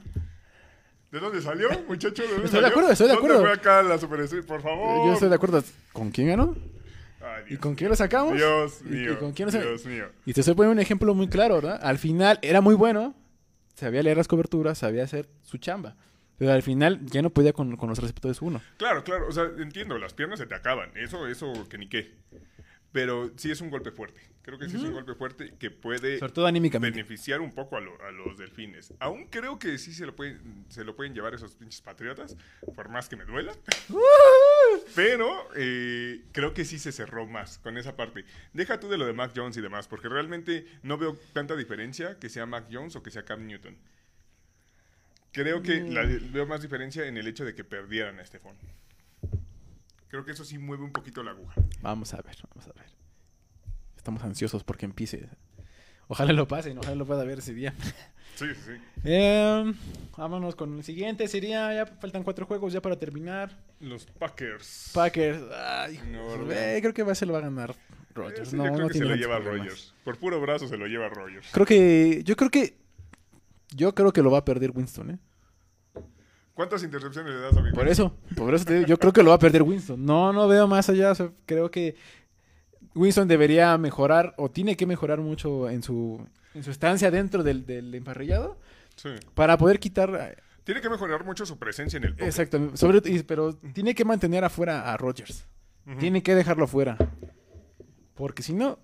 ¿De dónde salió, muchacho? ¿De dónde Estoy de acuerdo, estoy de ¿Dónde acuerdo. fue acá la Super Street? Por favor. Yo estoy de acuerdo. ¿Con quién ganó? Ay, ¿Y con quién lo sacamos? Dios ¿Y- mío. y con quién lo sa- Dios mío. Y te estoy poniendo un ejemplo muy claro, ¿verdad? Al final era muy bueno, sabía leer las coberturas, sabía hacer su chamba. Pero al final ya no podía con, con los receptores uno. Claro, claro, o sea, entiendo, las piernas se te acaban, eso, eso que ni qué. Pero sí es un golpe fuerte. Creo que sí es un golpe fuerte que puede Sobre todo anímicamente. beneficiar un poco a, lo- a los delfines. Aún creo que sí se lo pueden, se lo pueden llevar esos pinches patriotas, por más que me duela. Pero eh, creo que sí se cerró más con esa parte. Deja tú de lo de Mac Jones y demás, porque realmente no veo tanta diferencia que sea Mac Jones o que sea Cam Newton. Creo que la- veo más diferencia en el hecho de que perdieran a Stephon. Creo que eso sí mueve un poquito la aguja. Vamos a ver, vamos a ver. Estamos ansiosos porque empiece. Ojalá lo pasen, ojalá lo pueda ver ese día. Sí, sí, sí. Eh, vámonos con el siguiente. Sería, ya faltan cuatro juegos ya para terminar. Los Packers. Packers. Ay, No, creo que va, se lo va a ganar Rodgers. Ese no, yo creo no que se tiene lo tantos lleva problemas. Rogers. Por puro brazo se lo lleva Rogers. Creo que, yo creo que, yo creo que lo va a perder Winston, ¿eh? ¿Cuántas intercepciones le das a mi Por eso, por eso te digo, yo creo que lo va a perder Winston. No, no veo más allá. o sea, creo que Winston debería mejorar o tiene que mejorar mucho en su, en su estancia dentro del, del emparrillado Sí. para poder quitar. Tiene que mejorar mucho su presencia en el pocket. Exactamente. Sobre, y- pero tiene que mantener afuera a Rodgers. Tiene que dejarlo afuera. Porque si no,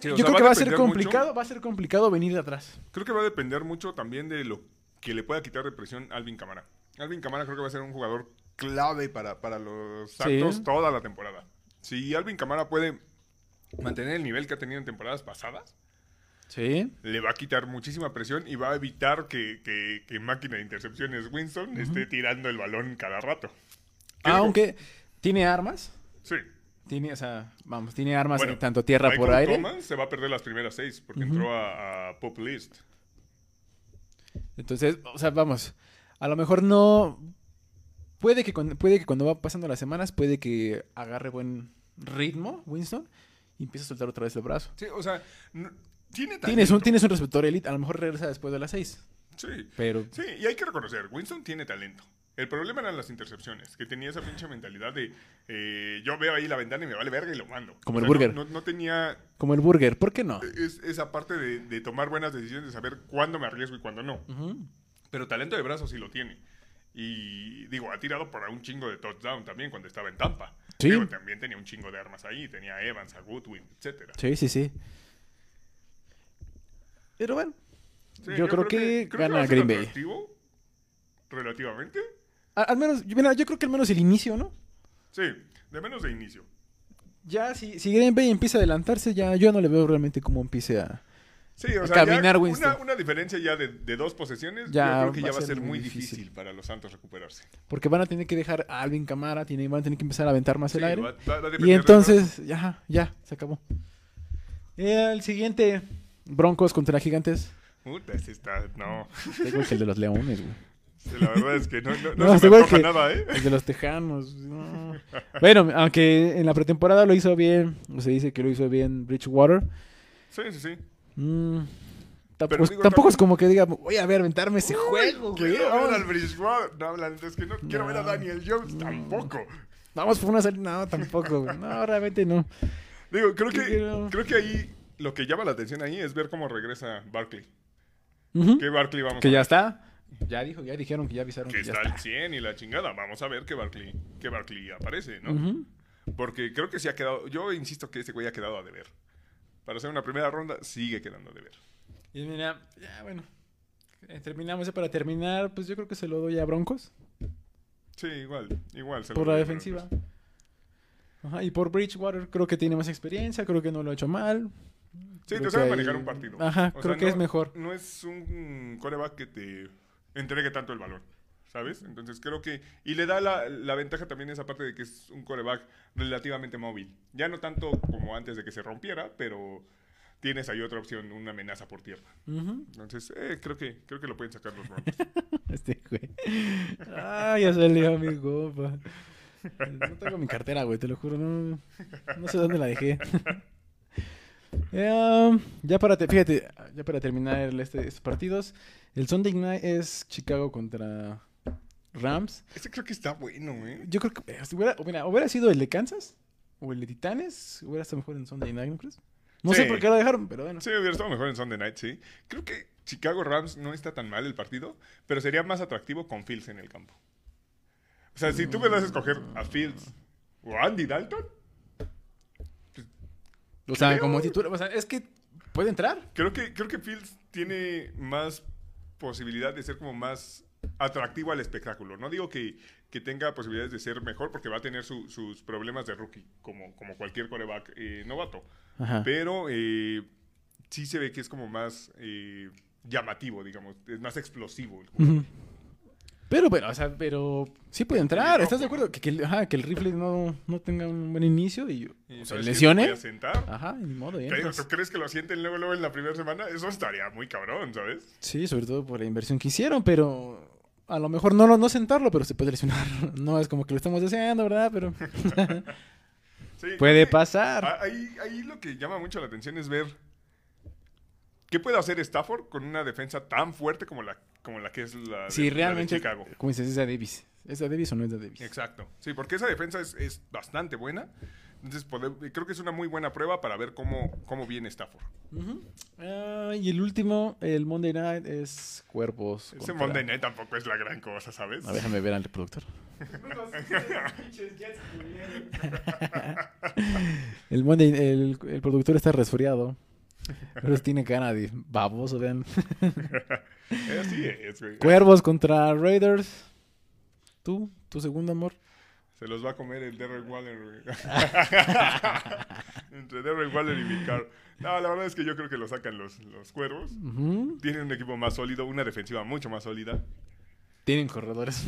Sí, yo sea, creo que va a ser mucho- complicado, va a ser complicado venir de atrás. creo que va a depender mucho también de lo que le pueda quitar de presión Alvin Camara. Alvin Camara creo que va a ser un jugador clave para, para los Sí. Santos toda la temporada. Si Alvin Camara puede mantener el nivel que ha tenido en temporadas pasadas, Sí. le va a quitar muchísima presión y va a evitar que, que- que máquina de intercepciones Winston esté tirando el balón cada rato. Creo- Aunque tiene armas. Sí. Tiene, o sea, vamos, tiene armas Bueno, en tanto tierra por aire. Thomas se va a perder las primeras seis porque entró a, a Pop List. Entonces, o sea, vamos, a lo mejor no... Puede que, cuando, puede que cuando va pasando las semanas, puede que agarre buen ritmo Winston y empiece a soltar otra vez el brazo. Sí, o sea, no- tiene Tienes un, tienes un receptor elite, a lo mejor regresa después de las seis. Sí. Pero Sí, y hay que reconocer, Winston tiene talento. El problema eran las intercepciones, que tenía esa pinche mentalidad de eh, yo veo ahí la ventana y me vale verga y lo mando. Como O el sea, burger. No, no tenía como el burger, ¿por qué no? es- esa parte de, de tomar buenas decisiones, de saber cuándo me arriesgo y cuándo no. Pero talento de brazo sí lo tiene. Y digo, ha tirado por un chingo de touchdown también cuando estaba en Tampa. Sí. Digo, también tenía un chingo de armas ahí. Tenía a Evans, a Goodwin, etcétera. Sí, sí, sí. Pero bueno, Sí, yo, creo, que, creo va gana ser Green Bay. Relativamente. A- al menos, yo- mira, yo creo que al menos el inicio, ¿no? Sí, de menos de inicio. Ya, si, si Green Bay empieza a adelantarse, ya yo no le veo realmente cómo empiece a, Sí, o sea, Caminar, ya Winston. una, una diferencia ya de, de dos posesiones, Ya yo creo que ya va a ser muy difícil. difícil. para los Santos recuperarse. Porque van a tener que dejar a Alvin Camara, tienen, van a tener que empezar a aventar más el aire. va- va- va a depender Y entonces, ya, ya, se acabó. El siguiente, Broncos contra Gigantes. Puta, ese está... No, Tengo que el de los Leones, güey. Sí, la verdad es que no, no, no No, se me que- nada, ¿eh? El de los Tejanos. no. Bueno, aunque en la pretemporada lo hizo bien, se dice que lo hizo bien Bridgewater. Sí, sí, sí. mm, tampoco, es- digo, tampoco también- es como que diga, voy a ver, aventarme ese juego, güey. Quiero ver al Bridgewater. No, la es que no, quiero ver a. Daniel Jones tampoco. vamos por una salida. No, tampoco, güey. No, realmente no. Digo, creo que, creo que ahí lo que llama la atención ahí es ver cómo regresa Barkley. Ujú. Que Barkley vamos Que a ya ver. está. Ya dijo, ya dijeron que ya avisaron Que que, ya está está. al 100 y la chingada. Vamos a ver que Barkley, que Barkley aparece, ¿no? Porque creo que sí ha quedado. Yo insisto que ese güey ha quedado a deber. Para hacer una primera ronda, sigue quedando a deber. Y mira, ya bueno. eh, Terminamos ya para terminar, pues yo creo que se lo doy a Broncos Sí, igual, igual. se lo por la doy, defensiva. Ajá, y por Bridgewater creo que tiene más experiencia, creo que no lo ha hecho mal. Sí, Creo te sabe manejar un partido. Ajá, O creo sea, que no- es mejor. No es un coreback que te entregue tanto el balón, ¿sabes? Entonces creo que... Y le da la, la ventaja también esa parte de que es un coreback relativamente móvil. Ya no tanto como antes de que se rompiera, pero tienes ahí otra opción, una amenaza por tierra. Entonces, eh, creo, que, creo que lo pueden sacar los Broncos. Este güey. Ah, ya salió mi copa. No tengo mi cartera, güey, te lo juro. No, no sé dónde la dejé. Eh, ya para, te- fíjate, ya para terminar el- este- estos partidos, el Sunday Night es Chicago contra Rams. Ese creo que está bueno, ¿eh? Yo creo que eh, si hubiera, mira, hubiera sido el de Kansas o el de Titanes, hubiera estado mejor en Sunday Night, ¿no crees? No sé por qué lo dejaron, pero bueno. Sí, hubiera estado mejor en Sunday Night, sí. Creo que Chicago Rams no está tan mal el partido, pero sería más atractivo con Fields en el campo. O sea, si tú me das a escoger a Fields o a Andy Dalton, O sea, creo- como titular, o sea, es que puede entrar. creo que, creo que Fields tiene más posibilidad de ser como más atractivo al espectáculo. No digo que, que tenga posibilidades de ser mejor porque va a tener su- sus problemas de rookie, como, como cualquier coreback eh, novato. Ajá. Pero eh, sí se ve que es como más eh, llamativo, digamos, es más explosivo. el jugador. Pero, pero, o sea, pero sí puede entrar. ¿Estás de acuerdo? Que, que el, ajá, que el rifle no, no tenga un buen inicio y, Y o se lesione. sentar. Ajá, ni modo. y Te digo, entras. ¿Tú crees que lo sienten luego, luego en la primera semana? Eso estaría muy cabrón, ¿sabes? Sí, sobre todo por la inversión que hicieron, pero a lo mejor no, lo- no sentarlo, pero se puede lesionar. No es como que lo estamos deseando, ¿verdad? Pero Sí, puede pasar. Ah, Ahí, ahí lo que llama mucho la atención es ver qué puede hacer Stafford con una defensa tan fuerte como la, como la que es la de, Si la de realmente, Chicago. como dices, es de Davis. ¿Es de Davis o no es de Davis? Exacto. Sí, porque esa defensa es, es bastante buena. Entonces, creo que es una muy buena prueba para ver cómo, cómo viene Stafford. Ah, y el último, el Monday Night, es Cuervos. Ese contra- Monday Night tampoco es la gran cosa, ¿sabes? A ver, déjame ver al reproductor. El Monday, el, el productor está resfriado. Pero tiene cara de baboso, vean. Así es, güey. Cuervos contra Raiders. ¿Tú? ¿Tu segundo amor? Se los va a comer el Derek Waller, güey. Entre Derek Waller y Vicar. No, la verdad es que yo creo que lo sacan los, los cuervos. Tienen un equipo más sólido, una defensiva mucho más sólida. Tienen corredores.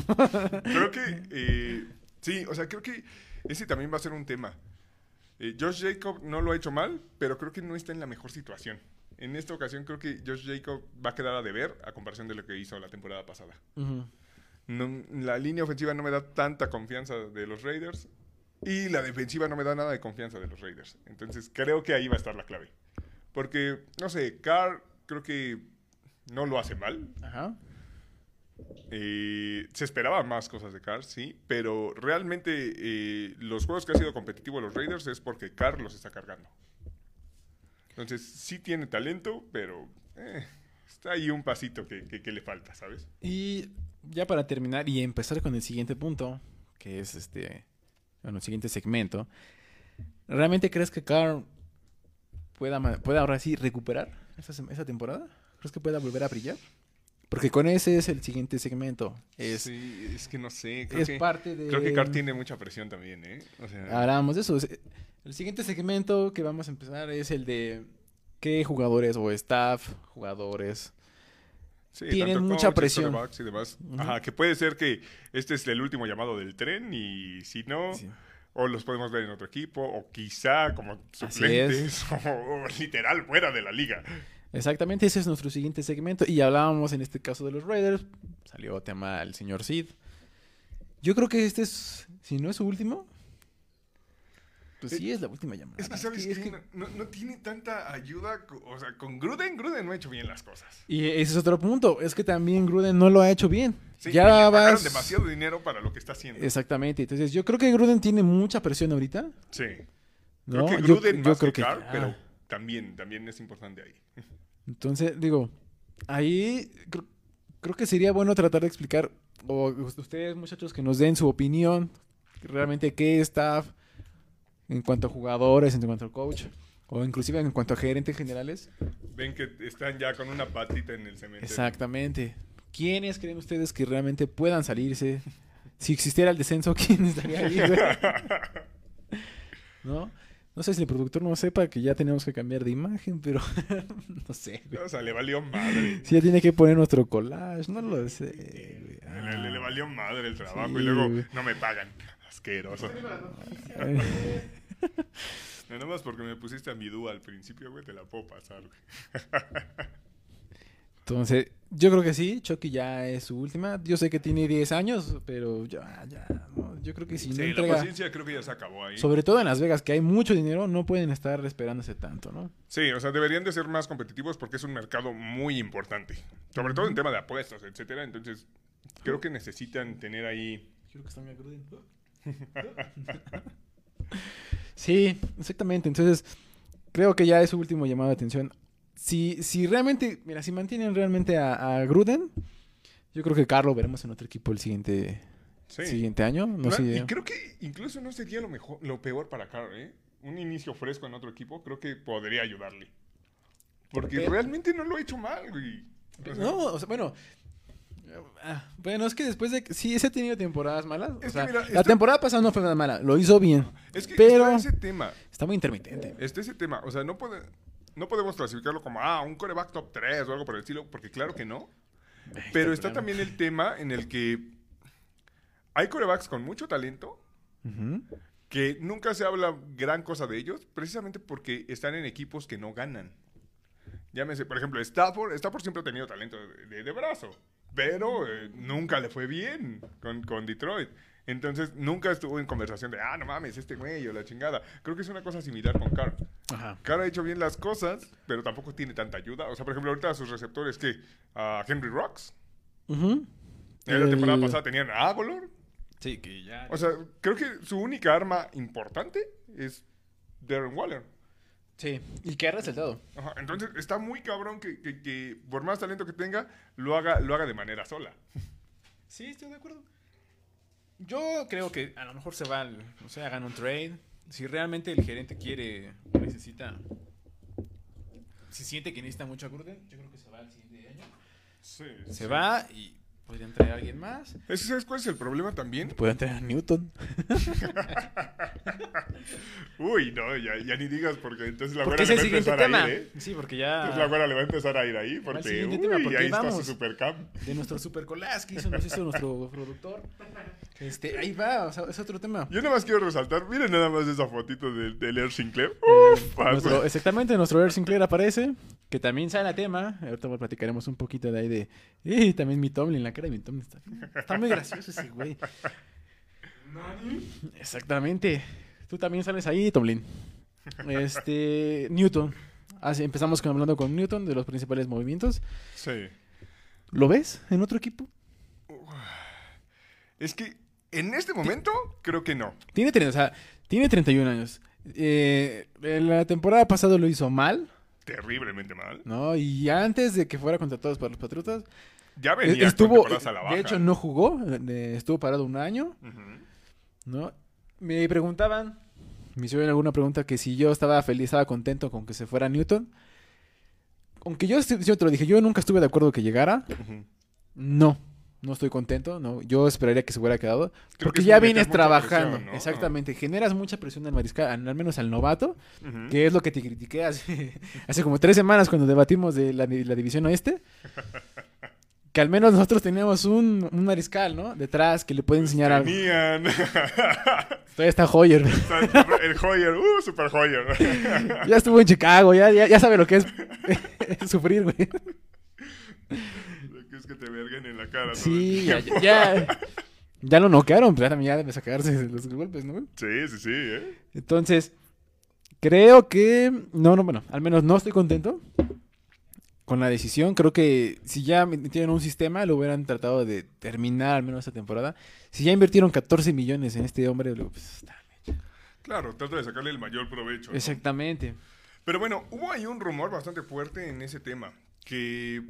Creo que, eh, sí, o sea, creo que ese también va a ser un tema. Eh, Josh Jacob no lo ha hecho mal, pero creo que no está en la mejor situación. En esta ocasión creo que Josh Jacob va a quedar a deber a comparación de lo que hizo la temporada pasada. No- la línea ofensiva no me da tanta confianza de los Raiders y la defensiva no me da nada de confianza de los Raiders. Entonces creo que ahí va a estar la clave. Porque, no sé, Carr creo que no lo hace mal. Ajá. Eh, se esperaba más cosas de Carr, sí, pero realmente eh, los juegos que ha sido competitivo los Raiders es porque Carr los está cargando. Entonces sí tiene talento, pero eh, está ahí un pasito que, le falta, ¿sabes? Y ya para terminar y empezar con el siguiente punto, que es este, bueno, el siguiente segmento. ¿Realmente crees que Carr pueda, pueda ahora sí recuperar esa, esa temporada? ¿Crees que pueda volver a brillar? Porque con ese es el siguiente segmento. Es, sí, es que no sé. Creo, es que, parte de... creo que Carr tiene mucha presión también, ¿eh? O sea, Hablamos de eso. Es- El siguiente segmento que vamos a empezar es el de que jugadores o staff, jugadores, Sí, Tienen tanto mucha presión. y demás. Ujú. Ajá, que puede ser que este es el último llamado del tren y si no, Sí. o los podemos ver en otro equipo, o quizá como suplentes, o, o literal fuera de la liga. Exactamente, ese es nuestro siguiente segmento. Y hablábamos en este caso de los Raiders. Salió tema el señor Sid. Yo creo que este es, si no es su último, pues sí es la última llamada. Es que, ¿sabes es que- No, tiene tanta ayuda. O sea, con Gruden, Gruden no ha hecho bien las cosas. Y ese es otro punto. Es que también Gruden no lo ha hecho bien. Sí, ya le vas. demasiado dinero para lo que está haciendo. Exactamente. Entonces, yo creo que Gruden tiene mucha presión ahorita. Sí. ¿no? Creo que Yo- Gruden yo más creo que Carr, ah. pero también, también es importante ahí. Entonces, digo, ahí creo, creo que sería bueno tratar de explicar, o ustedes muchachos que nos den su opinión, realmente qué staff, en cuanto a jugadores, en cuanto a coach, o inclusive en cuanto a gerentes generales. Ven que están ya con una patita en el cementerio. Exactamente. ¿Quiénes creen ustedes que realmente puedan salirse? Si existiera el descenso, ¿quién estaría ahí? ¿No? No sé si el productor no sepa que ya tenemos que cambiar de imagen, pero no sé. güey. O sea, le valió madre. Si ya tiene que poner nuestro collage, no lo sé. güey. Le, le- le valió madre el trabajo Sí, y luego güey. no me pagan. Asqueroso. Ay, Nada más porque me pusiste a mi dúo al principio, güey, te la puedo pasar, güey. Entonces, yo creo que sí, Chucky ya es su última. Yo sé que tiene 10 años, pero ya, ya, no, yo creo que si no Sí, la entrega, paciencia creo que ya se acabó ahí. sobre todo en Las Vegas, que hay mucho dinero, no pueden estar esperándose tanto, ¿no? Sí, o sea, deberían de ser más competitivos porque es un mercado muy importante. Sobre todo en tema de apuestas, etcétera. Entonces, creo que necesitan tener ahí... Creo que está muy Gruden. sí, exactamente. Entonces, creo que ya es su último llamado de atención. Si, si realmente, mira, si mantienen realmente a, a Gruden, yo creo que Carlo veremos en otro equipo el siguiente, Sí. siguiente año. No sé. Y creo que incluso no sería lo mejor, lo peor para Carr, ¿eh? Un inicio fresco en otro equipo creo que podría ayudarle. Porque Pero- realmente no lo ha hecho mal, güey. O sea, No, o sea, bueno. ah, Bueno, es que después de sí, se ha tenido temporadas malas. o Es que sea, mira, la temporada pasada no fue nada mala, lo hizo bien. Es que pero está ese tema. está muy intermitente. Está ese tema. O sea, no, puede, no podemos clasificarlo como, ah, un coreback top 3 o algo por el estilo, porque claro que no. Pero está problema. también el tema en el que hay corebacks con mucho talento que nunca se habla gran cosa de ellos, precisamente porque están en equipos que no ganan. Llámese, por ejemplo, Stafford. Stafford siempre ha tenido talento de, de- de brazo, pero eh, nunca le fue bien con, con Detroit. Entonces, nunca estuvo en conversación de, ah, no mames, este güey o la chingada. Creo que es una cosa similar con Carr. Ajá. Carr ha hecho bien las cosas, pero tampoco tiene tanta ayuda. O sea, por ejemplo, ahorita sus receptores, que a Henry Rocks. Ujú. En la temporada El- pasada tenían a Agolor. Sí, que ya. O sea, creo que su única arma importante es Darren Waller. Sí, y que ha resaltado. Ajá, entonces está muy cabrón que, que- que por más talento que tenga, lo haga, lo haga de manera sola. Sí, estoy de acuerdo. Yo creo que a lo mejor se va, al, o sea, hagan un trade. Si realmente el gerente quiere o necesita, si siente que necesita mucho a Gruden, yo creo que se va al siguiente año. Se va y podrían traer a alguien más. ¿Ese ¿Sabes cuál es el problema también? Pueden traer a Newton. Uy, no, ya, ya ni digas porque entonces la güera le va a empezar tema. a ir, ¿eh? Sí, porque Entonces ya la güera le va a empezar a ir ahí porque, siguiente uy, tema, porque ahí está su supercam. de nuestro super collage que hizo, nos hizo nuestro productor. Este, ahí va, o sea, es otro tema. Yo nada más quiero resaltar, miren nada más esa fotito de, de Lear Sinclair. Uf, Nuestro- exactamente, nuestro Earl Sinclair aparece, que también sale a tema. Ahorita platicaremos un poquito de ahí de... Y también mi Tomlin, la cara de mi Tomlin está, está muy gracioso ese güey. Exactamente. Tú también sales ahí, Tomlin. Este, Newton. Así, empezamos con, hablando con Newton de los principales movimientos. Sí. ¿Lo ves en otro equipo? Es que en este momento creo que no. Tiene, o sea, tiene 31 años. Eh, en la temporada pasada lo hizo mal, Terriblemente mal. ¿no? Y antes de que fuera contratado para los Patriotas, Ya eh, venía con estuvo, temporadas a la baja. de hecho no jugó, estuvo parado un año. ¿no? Me preguntaban, me hicieron alguna pregunta que si yo estaba feliz, estaba contento con que se fuera Newton. Aunque yo, yo te lo dije, yo nunca estuve de acuerdo que llegara, no. No estoy contento, ¿no? Yo esperaría que se hubiera quedado. Creo porque que ya vienes trabajando. presión, ¿no? Exactamente. Generas mucha presión al mariscal, al, menos al novato, que es lo que te critiqué hace, hace como tres semanas cuando debatimos de la, división oeste. Que al menos nosotros teníamos un, un mariscal, ¿no? Detrás que le puede enseñar algo. Tenían. Todavía está Hoyer. el Hoyer, uh, super Hoyer. ya estuvo en Chicago, ya, ya, ya sabe lo que es sufrir, güey. Que te verguen en la cara. Sí, ya, ya, ya lo noquearon, pero ya también ya debe sacarse los golpes, ¿no? Sí, sí, sí, ¿eh? Entonces, creo que. No, no, bueno, al menos no estoy contento con la decisión. Creo que si ya tienen un sistema, lo hubieran tratado de terminar al menos esta temporada. Si ya invirtieron 14 millones en este hombre, lo- pues, está- Claro, trata de sacarle el mayor provecho. ¿no? exactamente. Pero bueno, hubo ahí un rumor bastante fuerte en ese tema. Que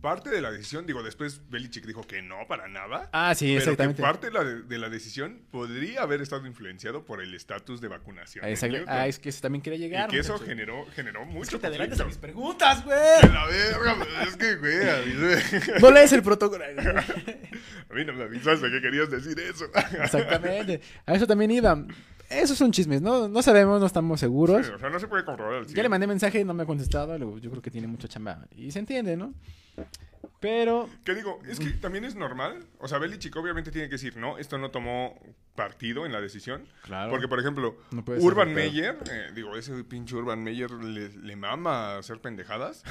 parte de la decisión, digo, después Belichick dijo que no, para nada. Ah, sí, pero exactamente. que parte de la, de la decisión podría haber estado influenciado por el estatus de vacunación. Ah, exacto. Ah, es que eso también quería y llegar. que eso generó, generó mucho Es que te adelantas a mis preguntas, güey. La verga, es que, güey, a mí, No lees el protocolo. a mí no me avisaste que querías decir eso. Exactamente. A eso también iba. Esos son chismes, ¿no? No sabemos, no estamos seguros. Sí, o sea, no se puede comprobar al Ya 100. le mandé mensaje, no me ha contestado. Yo creo que tiene mucha chamba. Y se entiende, ¿no? Pero, Que digo, es que también es normal. O sea, Belichick obviamente tiene que decir, no, esto no tomó partido en la decisión. Claro. Porque, por ejemplo, No Urban. Meyer, eh, digo, ese pinche Urban Meyer le, le mama hacer pendejadas.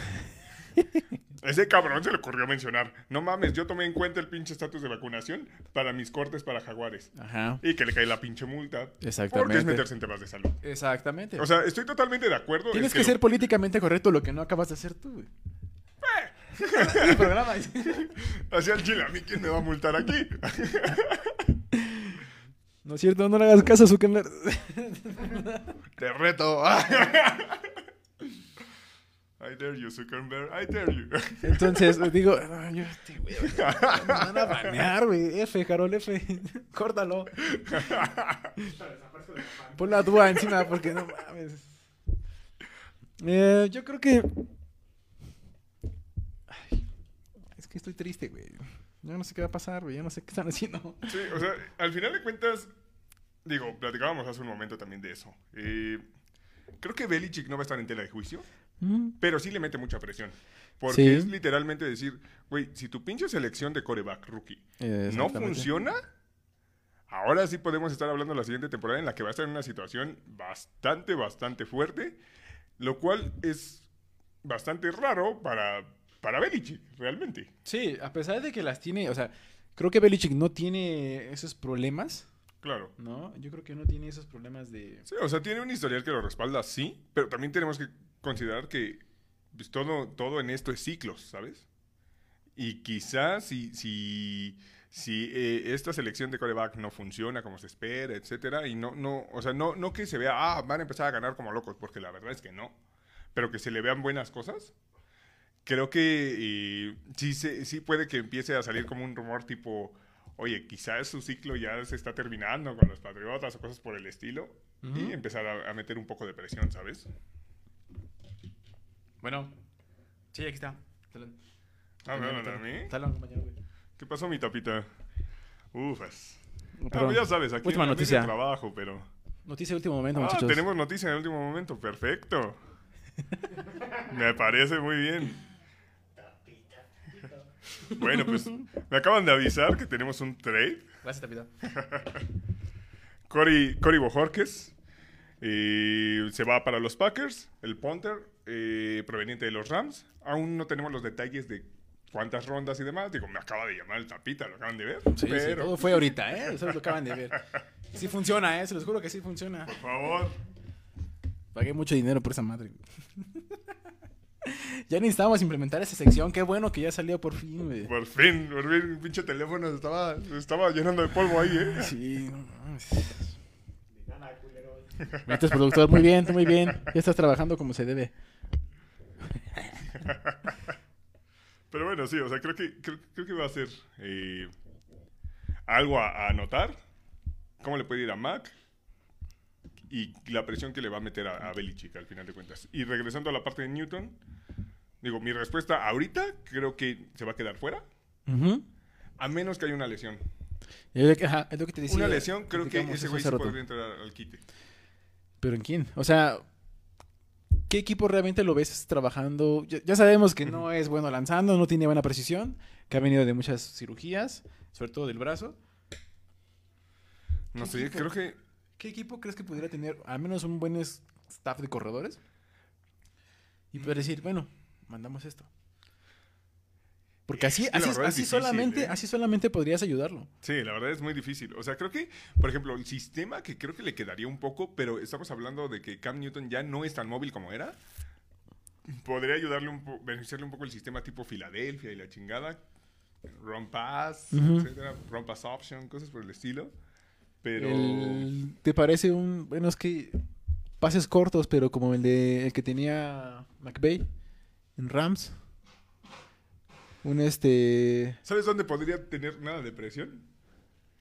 Ese cabrón se le ocurrió mencionar, no mames, yo tomé en cuenta el pinche estatus de vacunación para mis cortes para jaguares. Ajá. Y que le cae la pinche multa. Exactamente. Porque es meterse en temas de salud. Exactamente. O sea, estoy totalmente de acuerdo. Tienes es que, lo- ser políticamente correcto lo que no acabas de hacer tú, güey. El programa Hacia el chile, a mí quién me va a multar aquí. No es cierto, no le hagas caso a Zuckerberg. Te reto. I dare you, Zuckerberg. I dare you. Entonces, digo, "Ah, yo, este güey, me van a banear, güey. F, Carol, F. Córtalo. Pon la dúa encima porque no mames. Eh, yo creo que. Ay, es que estoy triste, güey. Yo no sé qué va a pasar, güey. Yo no sé qué están haciendo. Sí, o sea, al final de cuentas, digo, platicábamos hace un momento también de eso. Eh, creo que Belichick no va a estar en tela de juicio, Mm, pero sí le mete mucha presión. Porque Sí. es literalmente decir, güey, si tu pinche selección de coreback rookie eh, no funciona, ahora sí podemos estar hablando de la siguiente temporada en la que va a estar en una situación bastante, bastante fuerte, lo cual es bastante raro para, para Belichick, realmente. Sí, a pesar de que las tiene, o sea, creo que Belichick no tiene esos problemas, Claro. ¿no? Yo creo que no tiene esos problemas de... Sí, o sea, tiene un historial que lo respalda, sí, pero también tenemos que considerar que pues, todo, todo en esto es ciclos, ¿sabes? Y quizás si, si, si eh, esta selección de coreback no funciona como se espera, etcétera, y no, no, o sea, no, no que se vea, ah, van a empezar a ganar como locos, porque la verdad es que no, pero que se le vean buenas cosas, creo que eh, sí, se- sí puede que empiece a salir como un rumor tipo, oye, quizás su ciclo ya se está terminando con los Patriotas o cosas por el estilo, y empezar a, a meter un poco de presión, ¿sabes? Bueno, sí, aquí está. Talón. Ah, ¿me hablan a mí? Talón, compañero, güey. ¿Qué pasó, mi tapita? Ufas. Ah, Perdón. pues ya sabes, aquí Última noticia. de trabajo, pero... Noticia de último momento, Ah, muchachos. tenemos noticia en el último momento, perfecto. Me parece muy bien. Bueno, pues me acaban de avisar que tenemos un trade. Gracias, Tapita. Cory, Cory Bojorquez eh, se va para los Packers, el punter eh, proveniente de los Rams. Aún no tenemos los detalles de cuántas rondas y demás. Digo, me acaba de llamar el tapita, lo acaban de ver. Sí, sí, todo fue ahorita, ¿eh? Eso lo acaban de ver. Sí funciona, ¿eh? Se los juro que sí funciona. por favor. Pagué mucho dinero por esa madre. Ya necesitábamos implementar esa sección. Qué bueno que ya salió por fin, güey. Por fin, por fin, el pinche teléfono se estaba, se estaba llenando de polvo ahí, ¿eh? Sí. Metes productor, muy bien, tú muy bien. Ya estás trabajando como se debe. Pero bueno, sí, o sea, creo que, creo, creo que va a ser eh, algo a, a anotar. ¿Cómo le puede ir a Mac? Y la presión que le va a meter a, a Belichick al final de cuentas. Y regresando a la parte de Newton, digo, mi respuesta ahorita creo que se va a quedar fuera. A menos que haya una lesión. Es lo- ajá, es lo que te decía. una lesión, creo que ese güey rato. podría entrar al quite. ¿Pero en quién? O sea, ¿qué equipo realmente lo ves trabajando? Ya, ya sabemos que no es bueno lanzando, no tiene buena precisión, que ha venido de muchas cirugías, sobre todo del brazo. No ¿Qué sé, equipo? creo que ¿Qué equipo crees que pudiera tener al menos un buen staff de corredores? Y poder decir, bueno, mandamos esto. Porque así, así, así difícil, solamente, ¿eh? así solamente podrías ayudarlo. Sí, la verdad es muy difícil. O sea, creo que, por ejemplo, el sistema que creo que le quedaría un poco, pero estamos hablando de que Cam Newton ya no es tan móvil como era. Podría ayudarle un poco, beneficiarle un poco el sistema tipo Filadelfia y la chingada. Run pass, Ujú. etcétera. Run pass option, cosas por el estilo. Pero. El- ¿Te parece un, bueno, es que pases cortos, pero como el de el que tenía McVay en Rams? Un este ¿Sabes dónde podría tener nada de presión?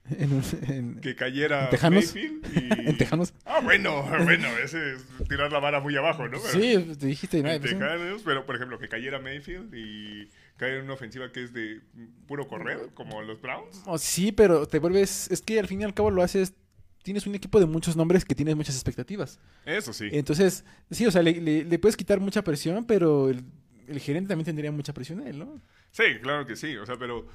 en, un- en- Que cayera ¿En Tejanos? Y... en Tejanos. Ah, bueno, bueno, ese es tirar la vara muy abajo, ¿no? Pero- Sí, te dijiste nada. en pues, Tejanos, pero por ejemplo, que cayera Mayfield y caer en una ofensiva que es de puro correr, como los Browns. oh, sí, pero te vuelves, es que al fin y al cabo lo haces, tienes un equipo de muchos nombres que tienes muchas expectativas. Eso sí. Entonces, sí, o sea, le, le- le puedes quitar mucha presión, pero el, el gerente también tendría mucha presión a él, ¿no? Sí, claro que sí. O sea, pero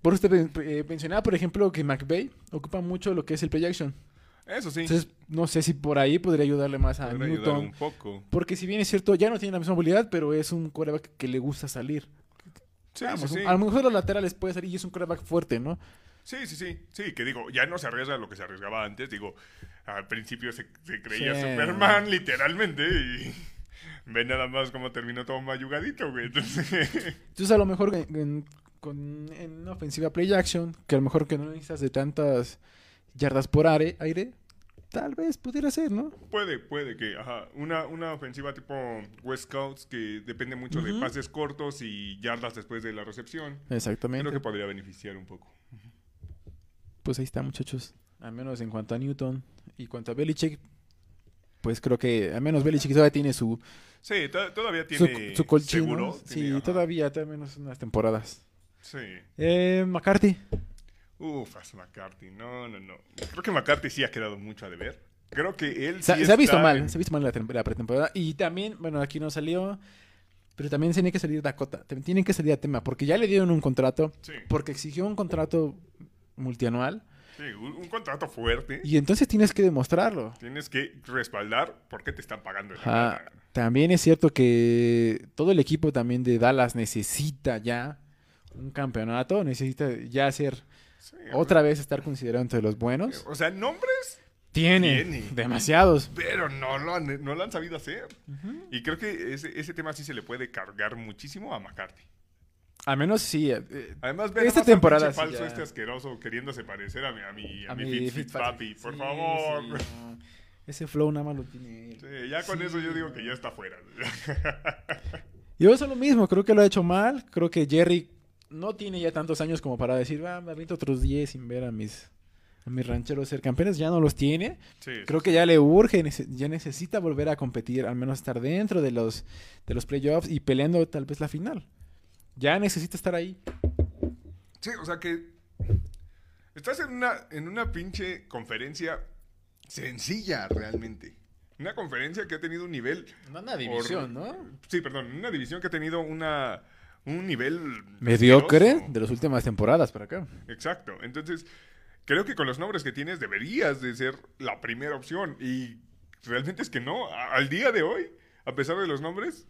Por usted eh, mencionaba, por ejemplo, que McVay ocupa mucho lo que es el play action. eso sí. Entonces, no sé si por ahí podría ayudarle más a podría Newton. un poco. Porque si bien es cierto, ya no tiene la misma movilidad, pero es un quarterback que le gusta salir. Sí, Vamos, sí, sí. A lo mejor los laterales puede salir y es un quarterback fuerte, ¿no? Sí, sí, sí. Sí, que digo, ya no se arriesga lo que se arriesgaba antes. Digo, al principio se, se creía Sí. Superman, literalmente, y ve nada más cómo terminó todo mayugadito, güey. Entonces, Entonces, a lo mejor en, en- con, en una ofensiva play action, que a lo mejor que no necesitas de tantas yardas por aire, aire tal vez pudiera ser, ¿no? puede, puede que, ajá, una, una ofensiva tipo West Coast que depende mucho de pases cortos y yardas después de la recepción. Exactamente. Creo que podría beneficiar un poco. Pues ahí está, muchachos. Al menos en cuanto a Newton y cuanto a Belichick, pues creo que al menos Belichick todavía tiene su, Sí, to- todavía su, tiene su tiene, Sí, ajá. todavía, al menos unas temporadas. Sí. Eh, McCarthy. Ufas, McCarthy. No, no, no. Creo que McCarthy sí ha quedado mucho a deber. Creo que él Se, sí se ha visto mal, en- se ha visto mal la, la pretemporada. Y también, bueno, aquí no salió, pero también tiene que salir Dakota. También tienen que salir a tema, porque ya le dieron un contrato, Sí, porque exigió un contrato multianual. sí, un, un contrato fuerte. Y entonces tienes que demostrarlo. Tienes que respaldar por qué te están pagando. Ajá. También es cierto que todo el equipo también de Dallas necesita ya un campeonato, necesita ya ser Sí, otra vez estar considerado entre los buenos. O sea, nombres, Tiene, Tiene. demasiados. pero no lo han, no lo han sabido hacer. Y creo que ese, ese tema sí se le puede cargar muchísimo a McCarthy. Al menos sí. eh, Además, ve Esta temporada sí falso este asqueroso queriéndose parecer a mi, a mi, a a mi mi Fitz Fitzpatrick. Fitzpapi. Por Sí, favor. no. Ese flow nada más lo tiene él. Sí, ya con eso yo digo que ya está fuera. Yo eso lo mismo, creo que lo ha hecho mal. Creo que Jerry no tiene ya tantos años como para decir, va, me aviento otros 10 sin ver a mis, a mis rancheros ser campeones. Ya no los tiene. Sí, Creo que ya le urge, ya necesita volver a competir, al menos estar dentro de los, de los playoffs y peleando tal vez la final. Ya necesita estar ahí. Sí, o sea que estás en una, en una pinche conferencia sencilla realmente. Una conferencia que ha tenido un nivel... Una división, ¿no? Sí, perdón, una división que ha tenido una, un nivel... Mediocre de las últimas temporadas para acá. Exacto. Entonces, creo que con los nombres que tienes deberías de ser la primera opción. Y realmente es que no. Al día de hoy, a pesar de los nombres,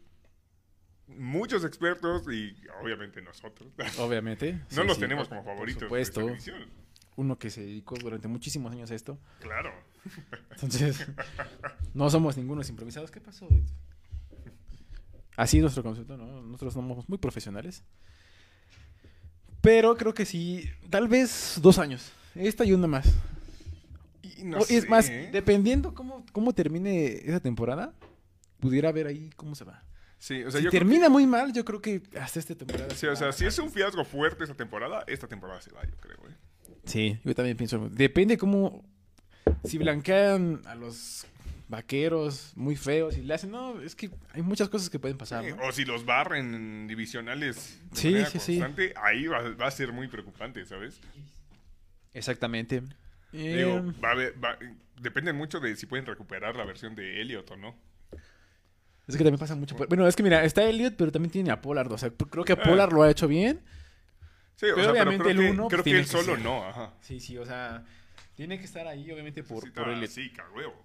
muchos expertos y obviamente nosotros Obviamente. no Sí, los sí, tenemos por- como por favoritos. de supuesto. esta división. Uno que se dedicó durante muchísimos años a esto. Claro. Entonces, no somos ningunos improvisados. ¿Qué pasó? Así es nuestro concepto, ¿no? Nosotros somos muy profesionales. Pero creo que sí, tal vez dos años. Esta y una más. Y no O- es sé, más, ¿eh? dependiendo cómo, cómo termine esa temporada, pudiera ver ahí cómo se va. Sí, o sea, si yo termina muy mal, yo creo que hasta esta temporada. se sí, o sea, si es un fiasco fuerte esta temporada, esta temporada se va, yo creo. ¿eh? Sí, yo también pienso. Depende cómo. Si blanquean a los vaqueros muy feos y le hacen, no, es que hay muchas cosas que pueden pasar. Sí, ¿no? O si los barren en divisionales de Sí, manera sí, constante, ahí va, va a ser muy preocupante, ¿sabes? Exactamente. Digo, Eh, va a haber- va- depende mucho de si pueden recuperar la versión de Elliot o no. es que también pasa mucho. por- Bueno, es que mira, está Elliot, pero también tiene a Pollard. O sea, creo que Ah. Pollard lo ha hecho bien. Sí, o Pero sea, obviamente creo el que, uno, creo pues, que él que solo ser. no, ajá. Sí, sí, o sea, tiene que estar ahí, obviamente, por, por Elliot. Sí, huevo.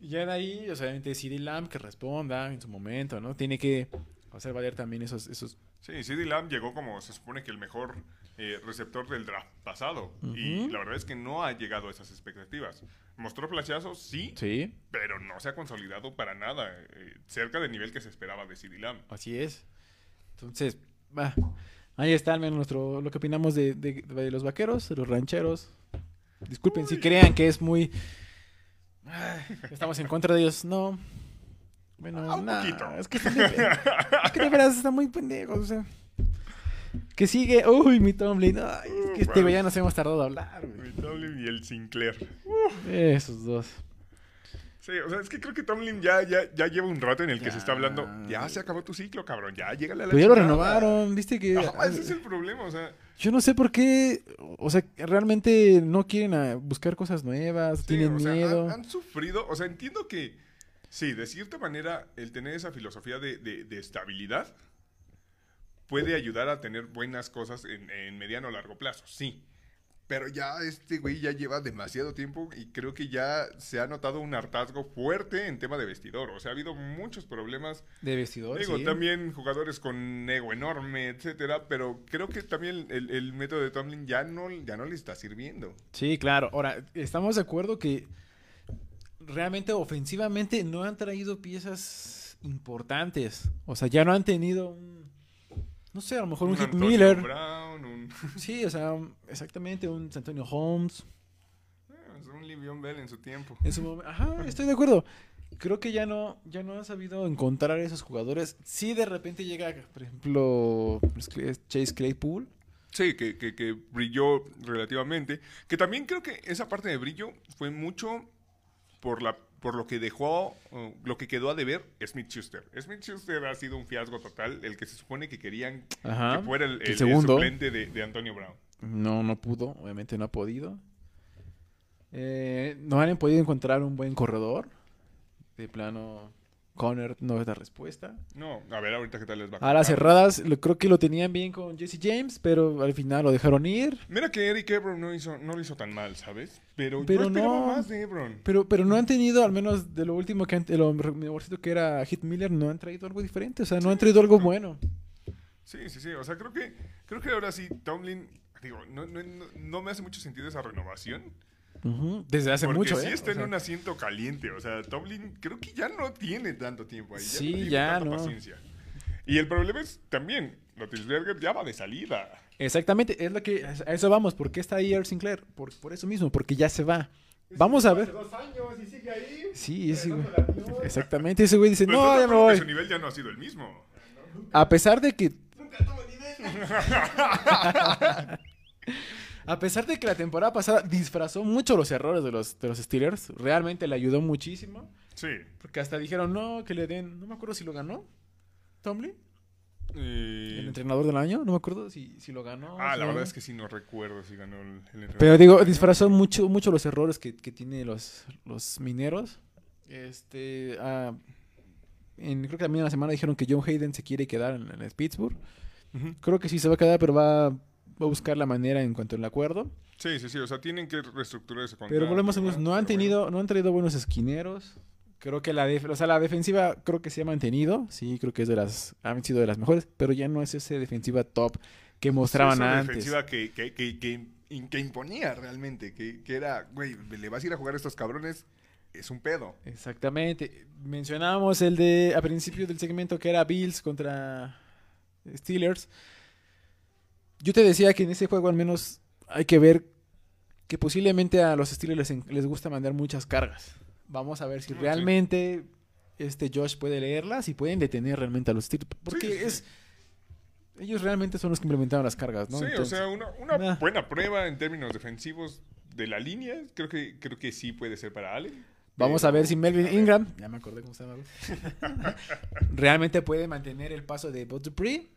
Y ya de ahí, o sea, obviamente, CD Lamb que responda en su momento, ¿no? Tiene que hacer valer también esos, esos Sí, CD Lamb llegó como se supone que el mejor eh, receptor del draft pasado. Y la verdad es que no ha llegado a esas expectativas. Mostró flashazos, sí, Sí, pero no se ha consolidado para nada eh, cerca del nivel que se esperaba de CD Lamb. así es. Entonces, va. Ahí está nuestro, lo que opinamos de, de- de los vaqueros, de los rancheros. Disculpen si crean que es muy... Estamos en contra de ellos. No. Bueno, Ah, un nah, poquito. es que están es que de están muy pendejos, o sea. Que sigue, uy, mi Tomlin, ay, es que este güey ya nos hemos tardado a hablar, güey. El Tomlin y el Sinclair. Esos dos. Sí, o sea, es que creo que Tomlin ya, ya, ya lleva un rato en el que se está hablando. Ya se acabó tu ciclo, cabrón. Ya, llégale a la Pero ya lo chingada". renovaron, viste que... Ajá, ese es el problema, o sea. Yo no sé por qué, o sea, realmente no quieren ah, buscar cosas nuevas, sí, tienen o sea, miedo. Han, han sufrido, o sea, entiendo que, sí, de cierta manera, el tener esa filosofía de, de- de estabilidad puede ayudar a tener buenas cosas en, en mediano o largo plazo, sí. Pero ya este güey ya lleva demasiado tiempo y creo que ya se ha notado un hartazgo fuerte en tema de vestidor. O sea, ha habido muchos problemas De vestidor, Digo, sí. también jugadores con ego enorme, etcétera, pero creo que también el, el método de Tomlin ya no, ya no le está sirviendo. Sí, claro. Ahora, estamos de acuerdo que realmente ofensivamente no han traído piezas importantes. O sea, ya no han tenido un... No sé, a lo mejor un, Hit Antonio Miller. Brown, un, Sí, o sea, exactamente, un Antonio Holmes. un Livion Bell en su tiempo. En su momen- Ajá, estoy de acuerdo. Creo que ya no, ya no han sabido encontrar esos jugadores. Sí, de repente llega, por ejemplo, Chase Claypool. Sí, que, que, que brilló relativamente. Que también creo que esa parte de brillo fue mucho por la por lo que dejó, uh, lo que quedó a deber Smith Schuster. Smith Schuster ha sido un fiasco total, el que se supone que querían Ajá. que fuera el, el el- el segundo. suplente de, de Antonio Brown. No, no pudo, obviamente no ha podido. Eh, no han podido encontrar un buen corredor. De plano, Conner no es la respuesta. No, a ver ahorita qué tal les va. A las cerradas, lo- creo que lo tenían bien con Jesse James, pero al final lo dejaron ir. Mira que Eric Ebron no, hizo, no lo hizo tan mal, ¿sabes? Pero, Pero yo no. más de Ebron. Pero, pero no han tenido, al menos de lo último que han, de lo mejorcito que era Hit Miller, no han traído algo diferente. O sea, no han traído algo bueno. Sí, sí, sí. O sea, creo que, creo que ahora sí, Tomlin, digo, no, no, no me hace mucho sentido esa renovación. Desde hace porque mucho, sí ¿eh? está O en un asiento caliente. O sea, Tomlin creo que ya no tiene tanto tiempo ahí. Ya Sí, no tiene ya tanta no. paciencia. Y el problema es también, Lotisberger ya va de salida. Exactamente, es lo que a eso vamos. ¿Por qué está ahí Earl Sinclair? Por, por eso mismo, porque ya se va. Vamos a Hace ver. dos años y sigue ahí. Sí, ese güey. Exactamente, ese güey dice, no, ya me voy. Su nivel ya no ha sido el mismo. A pesar de que, Nunca tuvo nivel. a pesar de que la temporada pasada disfrazó mucho los errores de los, de los Steelers, realmente le ayudó muchísimo. Sí. Porque hasta dijeron, no, que le den, no me acuerdo si lo ganó. Tomlin, Y- el entrenador del año, no me acuerdo si, si lo ganó. Ah, si la verdad es que sí, no recuerdo si ganó el, el entrenador. Pero digo, disfrazó mucho, mucho los errores que, que tienen los, los mineros. Este, ah, en- creo que también en la semana dijeron que John Hayden se quiere quedar en, en Pittsburgh. Creo que sí se va a quedar, pero va, va a buscar la manera en cuanto al acuerdo. Sí, sí, sí. O sea, tienen que reestructurar ese contrato. Pero volvemos a no han pero bueno. tenido, no han traído buenos esquineros. Creo que la, def- o sea, la defensiva creo que se ha mantenido. Sí, creo que es de las, han sido de las mejores, pero ya no es ese defensiva top que mostraban esa antes. defensiva que, que, que, que imponía realmente. Que, que era, güey, le vas a ir a jugar a estos cabrones. Es un pedo. Exactamente. Mencionábamos el de a principio del segmento que era Bills contra Steelers. Yo te decía que en ese juego al menos hay que ver que posiblemente a los Steelers les, les gusta mandar muchas cargas. Vamos a ver si sí. realmente este Josh puede leerlas y pueden detener realmente a los Steelers. Porque Sí, sí, sí. es ellos realmente son los que implementaron las cargas, ¿no? sí, Entonces- o sea, una, una Ah. buena prueba en términos defensivos de la línea. Creo que, creo que sí puede ser para Allen. Vamos a ver si Melvin. Ingram, ya me acordé cómo se llama, realmente puede mantener el paso de Bud Dupree.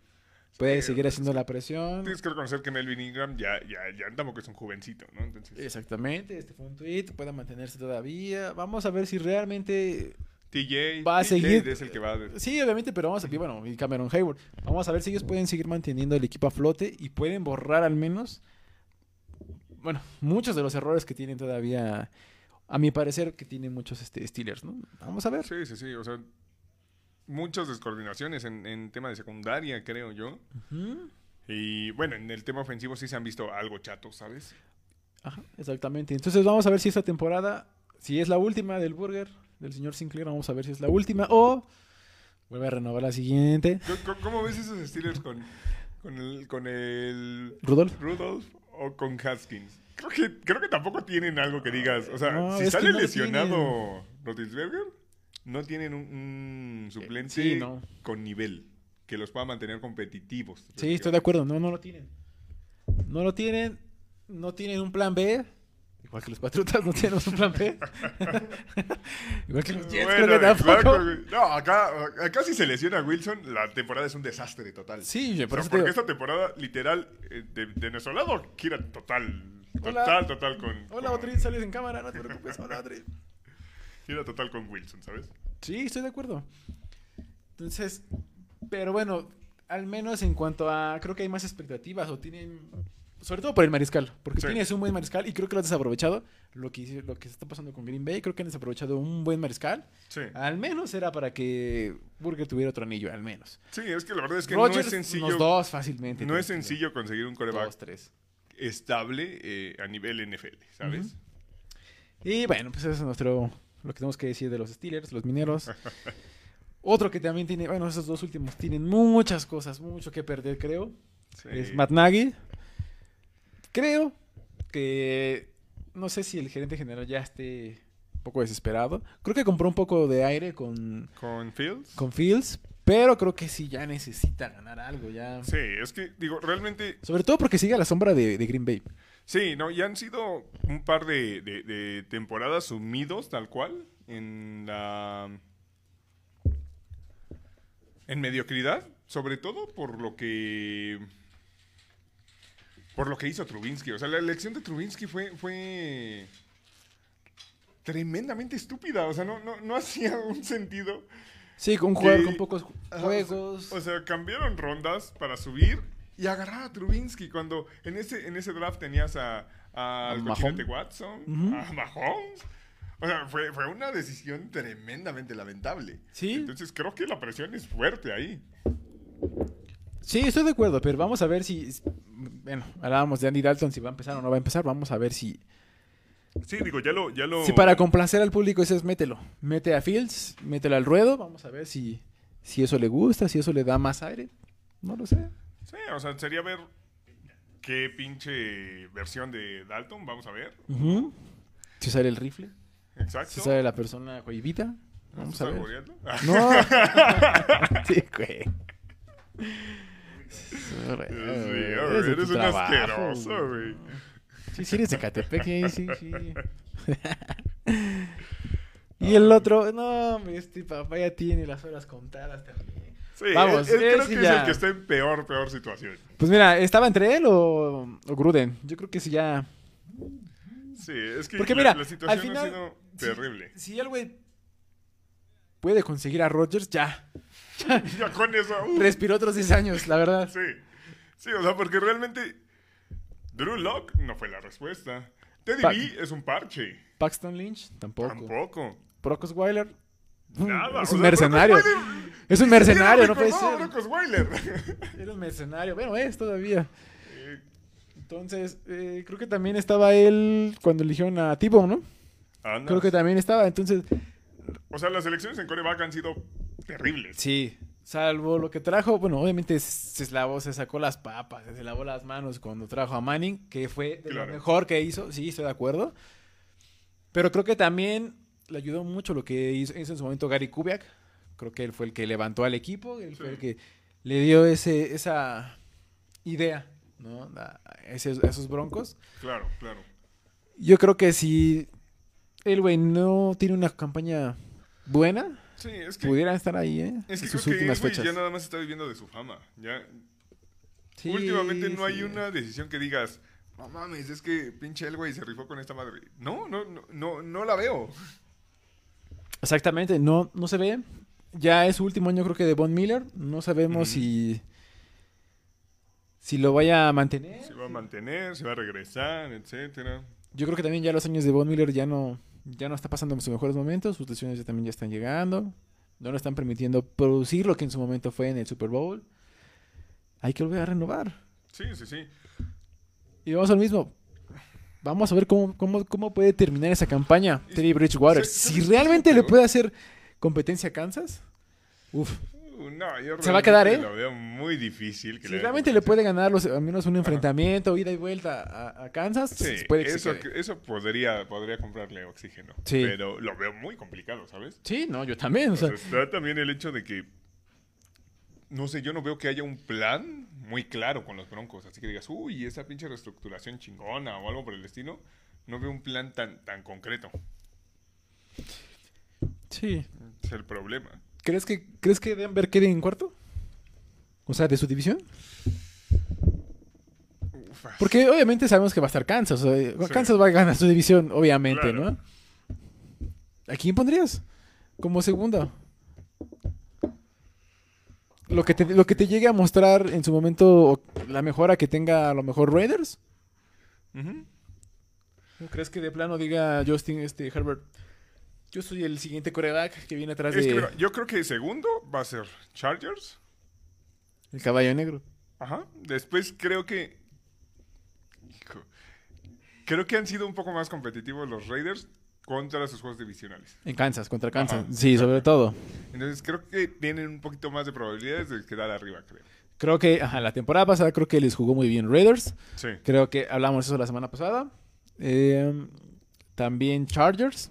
Puede Sí, seguir pues, haciendo la presión. Tienes que reconocer que Melvin Ingram ya, ya, ya tampoco es un jovencito, ¿no? Entonces, Exactamente, este fue un tweet, puede mantenerse todavía. Vamos a ver si realmente TJ, Va a TJ seguir- es el que va a... Sí, obviamente, pero vamos a ver, bueno, y Cameron Hayward. Vamos a ver si ellos pueden seguir manteniendo el equipo a flote y pueden borrar al menos, bueno, muchos de los errores que tienen todavía, a mi parecer, que tienen muchos este, Steelers, ¿no? Vamos a ver. Sí, sí, sí, o sea, muchas descoordinaciones en, en tema de secundaria, creo yo. Y bueno, en el tema ofensivo sí se han visto algo chatos, ¿sabes? Ajá, exactamente. Entonces vamos a ver si esta temporada, si es la última del Burger, del señor Sinclair, vamos a ver si es la última o vuelve a renovar la siguiente. ¿Cómo- ¿Cómo, cómo ves esos Steelers con, con, el, con el Rudolf. Rudolph o con Haskins? Creo que, creo que tampoco tienen algo que digas. O sea, No, si sale no lesionado Roethlisberger, no tienen un, un suplente sí, no. con nivel que los pueda mantener competitivos. Sí, estoy de acuerdo. No, no lo tienen. No lo tienen. No tienen un plan B. Igual que los Patriotas no tenemos un plan B. Igual que los Jets, Bueno, creo que tampoco. No, acá, acá si se lesiona Wilson, la temporada es un desastre total. Sí, O sea, te porque esta temporada, literal, eh, de, de nuestro lado, gira total. Hola. Total, total con. Hola, con- sales en cámara, no te preocupes. Hola, Otrin. Gira total con Wilson, ¿sabes? Sí, estoy de acuerdo. Entonces, pero bueno, al menos en cuanto a. Creo que hay más expectativas o tienen. Sobre todo por el mariscal, porque Sí. tienes un buen mariscal y creo que lo has desaprovechado. Lo que, lo que está pasando con Green Bay, creo que han desaprovechado un buen mariscal. Sí. Al menos era para que Burger tuviera otro anillo, al menos. Sí, es que la verdad es que no es sencillo. dos fácilmente. No es sencillo conseguir un coreback Dos, tres. estable eh, a nivel NFL, ¿sabes? Y bueno, pues eso es nuestro, lo que tenemos que decir de los Steelers, los mineros. Otro que también tiene, bueno, esos dos últimos tienen muchas cosas, mucho que perder, creo. Sí. Es Matt Nagy. Creo que, no sé si el gerente general ya esté un poco desesperado. Creo que compró un poco de aire con, Con Fields. con Fields, pero creo que sí ya necesita ganar algo, ya. Sí, es que, digo, realmente Sobre todo porque sigue a la sombra de, de Green Bay. Sí, no, ya han sido un par de, de- de temporadas sumidos tal cual en la en mediocridad, sobre todo por lo que por lo que hizo Trubinsky, o sea, la elección de Trubinsky fue fue tremendamente estúpida, o sea, no no, no hacía un sentido. Sí, con un jugador Que- con pocos juegos. O sea, cambiaron rondas para subir y agarrar a Trubinsky cuando en ese, en ese draft tenías a, a, Watson, a Mahomes. O sea, fue, fue una decisión tremendamente lamentable. Sí. Entonces creo que la presión es fuerte ahí. Sí, estoy de acuerdo, pero vamos a ver si. Bueno, hablábamos de Andy Dalton, si va a empezar o no va a empezar. Vamos a ver si. Sí, digo, ya lo... Ya lo Si para complacer al público dices, mételo. Mete a Fields, mételo al ruedo. Vamos a ver si, si eso le gusta, si eso le da más aire. No lo sé. Sí, o sea, sería ver qué pinche versión de Dalton vamos a ver. Ujú. Si sale el rifle, Exacto. si sale la persona. ¿No Vamos estás a ver. No. sí, güey. Sí, Eres un trabajo, asqueroso, güey. Sí, sí eres de Catepec, sí, sí. sí. y el otro, no, hombre, este papá ya tiene las horas contadas también. Sí, Vamos, él- él creo que es el que está en peor, peor situación. Pues mira, ¿estaba entre él o, o Gruden? Yo creo que sí ya... Sí, es que Porque la, mira, la al situación final, ha sido terrible. Si el güey puede conseguir a Rodgers, ya. Ya con eso, uh, Respiró otros 10 años, la verdad. sí. Sí, o sea, porque realmente Drew Lock no fue la respuesta. Teddy Pa- B es un parche. Paxton Lynch, tampoco. Tampoco. Brock Osweiler, Nada. es o un sea, mercenario. Es un mercenario, no puede ser. Era un mercenario. Bueno, es todavía. Eh, Entonces, eh, creo que también estaba él cuando eligieron a Tibo, ¿no? Creo que también estaba. Entonces, O sea, las elecciones en coreback han sido terribles. sí. Salvo lo que trajo, bueno, obviamente se lavó, se sacó las papas, se lavó las manos cuando trajo a Manning, que fue de Claro. lo mejor que hizo, sí, estoy de acuerdo. Pero creo que también le ayudó mucho lo que hizo, hizo en su momento Gary Kubiak. Creo que él fue el que levantó al equipo, él fue el que le dio ese, esa idea, ¿no? A, esos, a esos broncos. Claro, claro. Yo creo que si Elway no tiene una campaña buena, Sí, es que, pudieran estar ahí, ¿eh? es que en creo sus que últimas Elway fechas. ya nada más está viviendo de su fama. Ya, Sí, últimamente no hay una decisión que digas, no mames, es que pinche Elway se rifó con esta madre. No, no, no, no, no la veo. Exactamente, no, no se ve. Ya es su último año creo que de Von Miller. No sabemos si, si lo vaya a mantener. Se va a mantener, se va a regresar, etcétera. Yo creo que también ya los años de Von Miller ya no, ya no está pasando en sus mejores momentos. Sus lesiones ya también ya están llegando. No le están permitiendo producir lo que en su momento fue en el Super Bowl. Hay que volver a renovar. Sí, sí, sí. Y vamos al mismo. Vamos a ver cómo, cómo, cómo puede terminar esa campaña Teddy Bridgewater. Si realmente le puede hacer competencia a Kansas, uf. Uh, no, yo Se va a quedar, ¿eh? Lo veo muy difícil. Que Si le realmente le puede ganar los, al menos un enfrentamiento, ida y vuelta a, a Kansas, Sí, puede que se eso, eso podría, podría comprarle oxígeno. Sí. Pero lo veo muy complicado, ¿sabes? Sí, no, yo también. o O sea, sea, está también el hecho de que, no sé, yo no veo que haya un plan muy claro con los Broncos. Así que digas, uy, esa pinche reestructuración chingona o algo por el estilo. No veo un plan tan, tan concreto. sí. Es el problema. ¿Crees que, ¿Crees que Denver quede en cuarto? O sea, de su división. Ufa. Porque obviamente sabemos que va a estar Kansas. o sea, Kansas va a ganar su división, obviamente, Claro. ¿no? ¿A quién pondrías? Como segunda. Lo que, te, lo que te llegue a mostrar en su momento la mejora que tenga a lo mejor Raiders. ¿No crees que de plano diga Justin este, Herbert? Yo soy el siguiente coreback que viene atrás Es de que, mira, yo creo que segundo va a ser Chargers. el caballo negro. Ajá. Después creo que. Hijo. Creo que han sido un poco más competitivos los Raiders contra sus juegos divisionales. En Kansas, contra Kansas. Ajá, sí, sobre todo. Entonces creo que tienen un poquito más de probabilidades de quedar arriba, creo. Creo que ajá, la temporada pasada creo que les jugó muy bien Raiders. Sí. Creo que hablamos eso la semana pasada. Eh, también Chargers.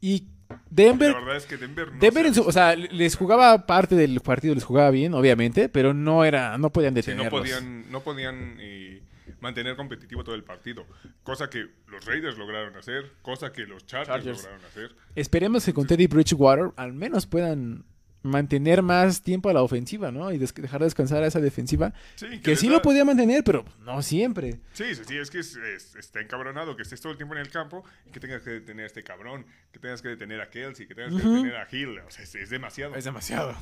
Y La Denver. verdad es que Denver no Denver se- en su, o sea, les jugaba parte del partido, les jugaba bien, obviamente, pero no era, no podían sí, detenerlos. no podían, no podían eh, mantener competitivo todo el partido. Cosa que los Raiders lograron hacer, cosa que los Chargers, Chargers. lograron hacer. Esperemos que con Teddy Bridgewater al menos puedan mantener más tiempo a la ofensiva, ¿no? Y des- dejar descansar a esa defensiva, Sí, que les sí da- lo podía mantener, pero no siempre. Sí, sí, sí, es que es- es- está encabronado que estés todo el tiempo en el campo y que tengas que detener a este cabrón, que tengas que detener a Kelsey, que tengas que detener a Hill. O sea, es, es demasiado. Es demasiado.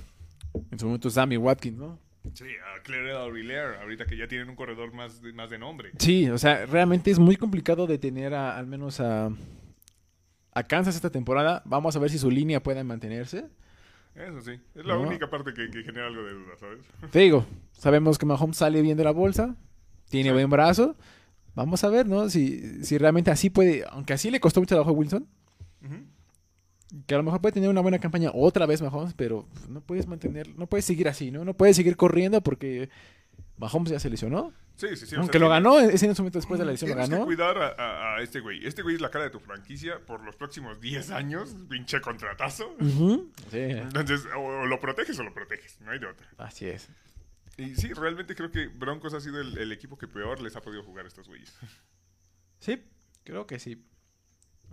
En su momento Sammy Watkins, ¿no? Sí, a Clarence Aurillaire, ahorita que ya tienen un corredor más de, más de nombre. Sí, o sea, realmente es muy complicado detener a, al menos a, a Kansas esta temporada. Vamos a ver si su línea puede mantenerse. Eso sí, es la No. única parte que, que genera algo de duda, ¿sabes? Te digo, sabemos que Mahomes sale bien de la bolsa, tiene Sí. buen brazo. Vamos a ver, ¿no? Si, si realmente así puede, aunque así le costó mucho trabajo a Wilson. Que a lo mejor puede tener una buena campaña otra vez Mahomes, pero no puedes mantener, no puedes seguir así, ¿no? No puedes seguir corriendo porque Mahomes ya se lesionó. Sí, sí, sí. o sea, aunque lo ganó, ese en su momento después de la lesión lo Tienes que ganó. cuidar a, a- a este güey. Este güey es la cara de tu franquicia por los próximos 10 años. Pinche contratazo. Ujú. Sí, Entonces, o, o lo proteges o lo proteges. No hay de otra. así es. Y sí, realmente creo que Broncos ha sido el, el equipo que peor les ha podido jugar a estos güeyes. Sí, creo que sí.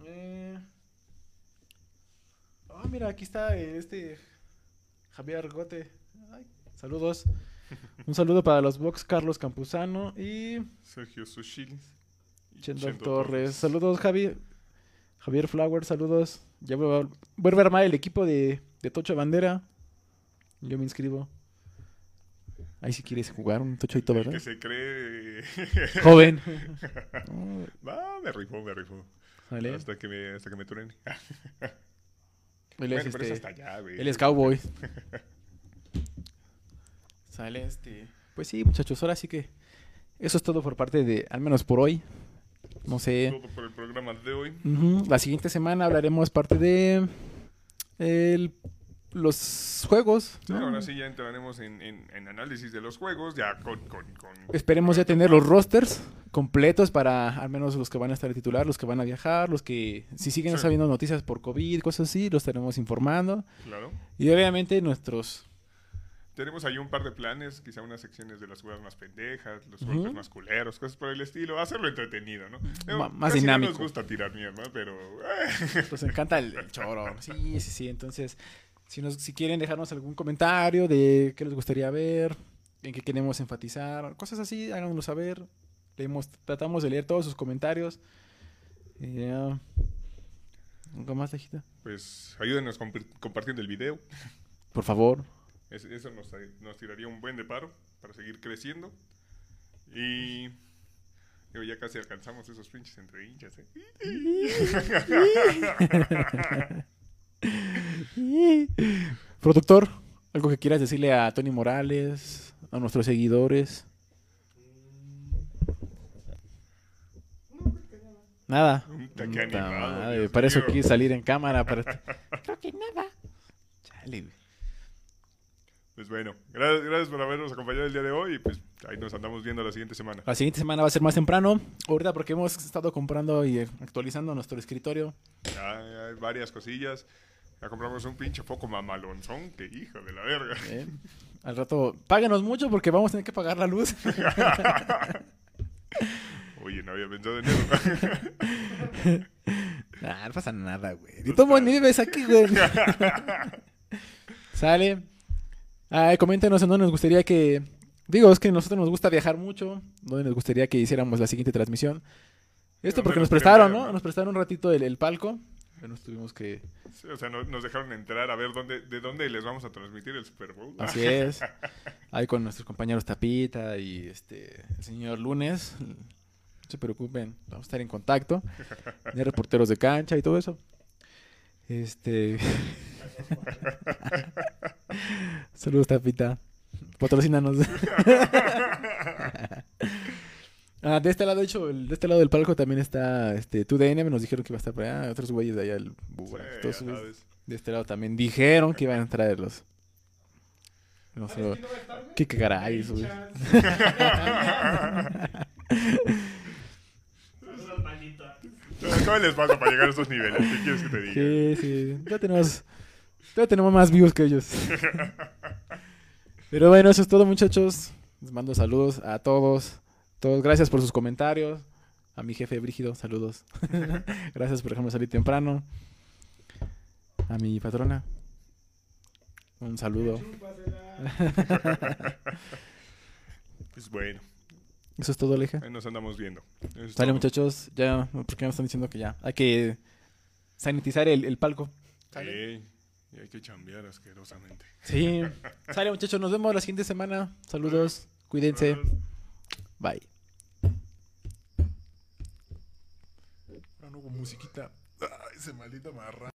Eh... Ah, mira, aquí está eh, este Javier Gote. Ay, saludos. Un saludo para los Box, Carlos Campuzano y Sergio Sushilis. Chendo Chendo Torres. Saludos, Javi. Javier Flower, saludos. Ya voy a, vuelve a armar el equipo de, de Tocho Bandera. Yo me inscribo. Ahí si quieres jugar un tochoito, El ¿verdad? que se cree. Joven. Va, me rifó, me rifó. Hasta que me, hasta que me truene. Él Bueno, es, pero es este, hasta allá, güey. él es cowboy. Sale este. Pues sí, muchachos, ahora sí que eso es todo por parte de, al menos por hoy. No sé. Todo por el programa de hoy. La siguiente semana hablaremos parte de el- los juegos. Sí, ¿no? ahora sí ya entraremos en, en- en análisis de los juegos, ya con... con, con- Esperemos ya tener los rosters completos para al menos los que van a estar de titular, los que van a viajar, los que si siguen Sí. sabiendo noticias por COVID, cosas así, los estaremos informando. Claro. Y obviamente nuestros tenemos ahí un par de planes, quizá unas secciones de las jugadas más pendejas, los Ujú. golpes más culeros, cosas por el estilo. Hacerlo entretenido, ¿no? Ma- más casi dinámico. No nos gusta tirar mierda, pero... Nos encanta el, el choro. Sí, sí, sí. Entonces, si, nos, si quieren dejarnos algún comentario de qué les gustaría ver, en qué queremos enfatizar, cosas así, háganoslo saber. Leemos, tratamos de leer todos sus comentarios. Ya. ¿Algo más, Lejita? Pues ayúdenos compartiendo el video. Por favor. Es- eso nos, nos tiraría un buen de paro para seguir creciendo. Y... digo, ya casi alcanzamos esos pinches entre hinchas, ¿eh? Productor, algo que quieras decirle a Tony Morales, a nuestros seguidores. Nada. Puta, qué Puta animado, madre, para eso quise salir en cámara. Para... Creo que nada. Chale. Pues bueno, gracias, gracias por habernos acompañado el día de hoy y pues ahí nos andamos viendo la siguiente semana. La siguiente semana va a ser más temprano. Ahorita porque hemos estado comprando y actualizando nuestro escritorio. Ya hay varias cosillas. Ya compramos un pinche foco mamalonzón, que hijo de la verga. ¿eh? Al rato, páguenos mucho porque vamos a tener que pagar la luz. Oye, no había pensado en eso. Nah, no pasa nada, güey. Ni tomo ni vives aquí, güey. Sale. Ay, coméntenos en dónde nos gustaría que. Digo, es que a nosotros nos gusta viajar mucho. Dónde nos gustaría que hiciéramos la siguiente transmisión. Esto ¿Dónde porque nos prestaron, no? Nos prestaron un ratito el, el palco. Nos tuvimos que. Sí, o sea, no- nos dejaron entrar a ver dónde, de dónde les vamos a transmitir el Super Bowl. Así es. Ahí con nuestros compañeros Tapita y este el señor Lunes. No se preocupen, vamos a estar en contacto. De reporteros de cancha y todo eso. Este. Saludos, Tapita. Patrocínanos. Ah, de este lado, de hecho, el- de este lado del palco también está este 2DN. Nos dijeron que iba a estar por allá. Otros güeyes de allá, el Sí, todos güeyes sabes. de este lado también dijeron que iban a traerlos. No sé. ¿Quién no güey? ¿Qué caray, eso, güey? ¿Cómo les pasa para llegar a estos niveles? ¿Qué quieres que te diga? Sí, sí. Ya tenemos, ya tenemos más views que ellos. Pero bueno, eso es todo, muchachos. Les mando saludos a todos. Todos, gracias por sus comentarios. A mi jefe Brígido, saludos. gracias por dejarme salir temprano. A mi patrona. Un saludo. Pues bueno, Eso es todo, Leja. ahí nos andamos viendo. Eso todo. muchachos. Ya, porque me están diciendo que ya. Hay que sanitizar el, el palco. Sí, y hay que chambear asquerosamente. Sí. Sale, muchachos. Nos vemos la siguiente semana. Saludos. Cuídense. Bye. No musiquita. Ay, ese maldito marra.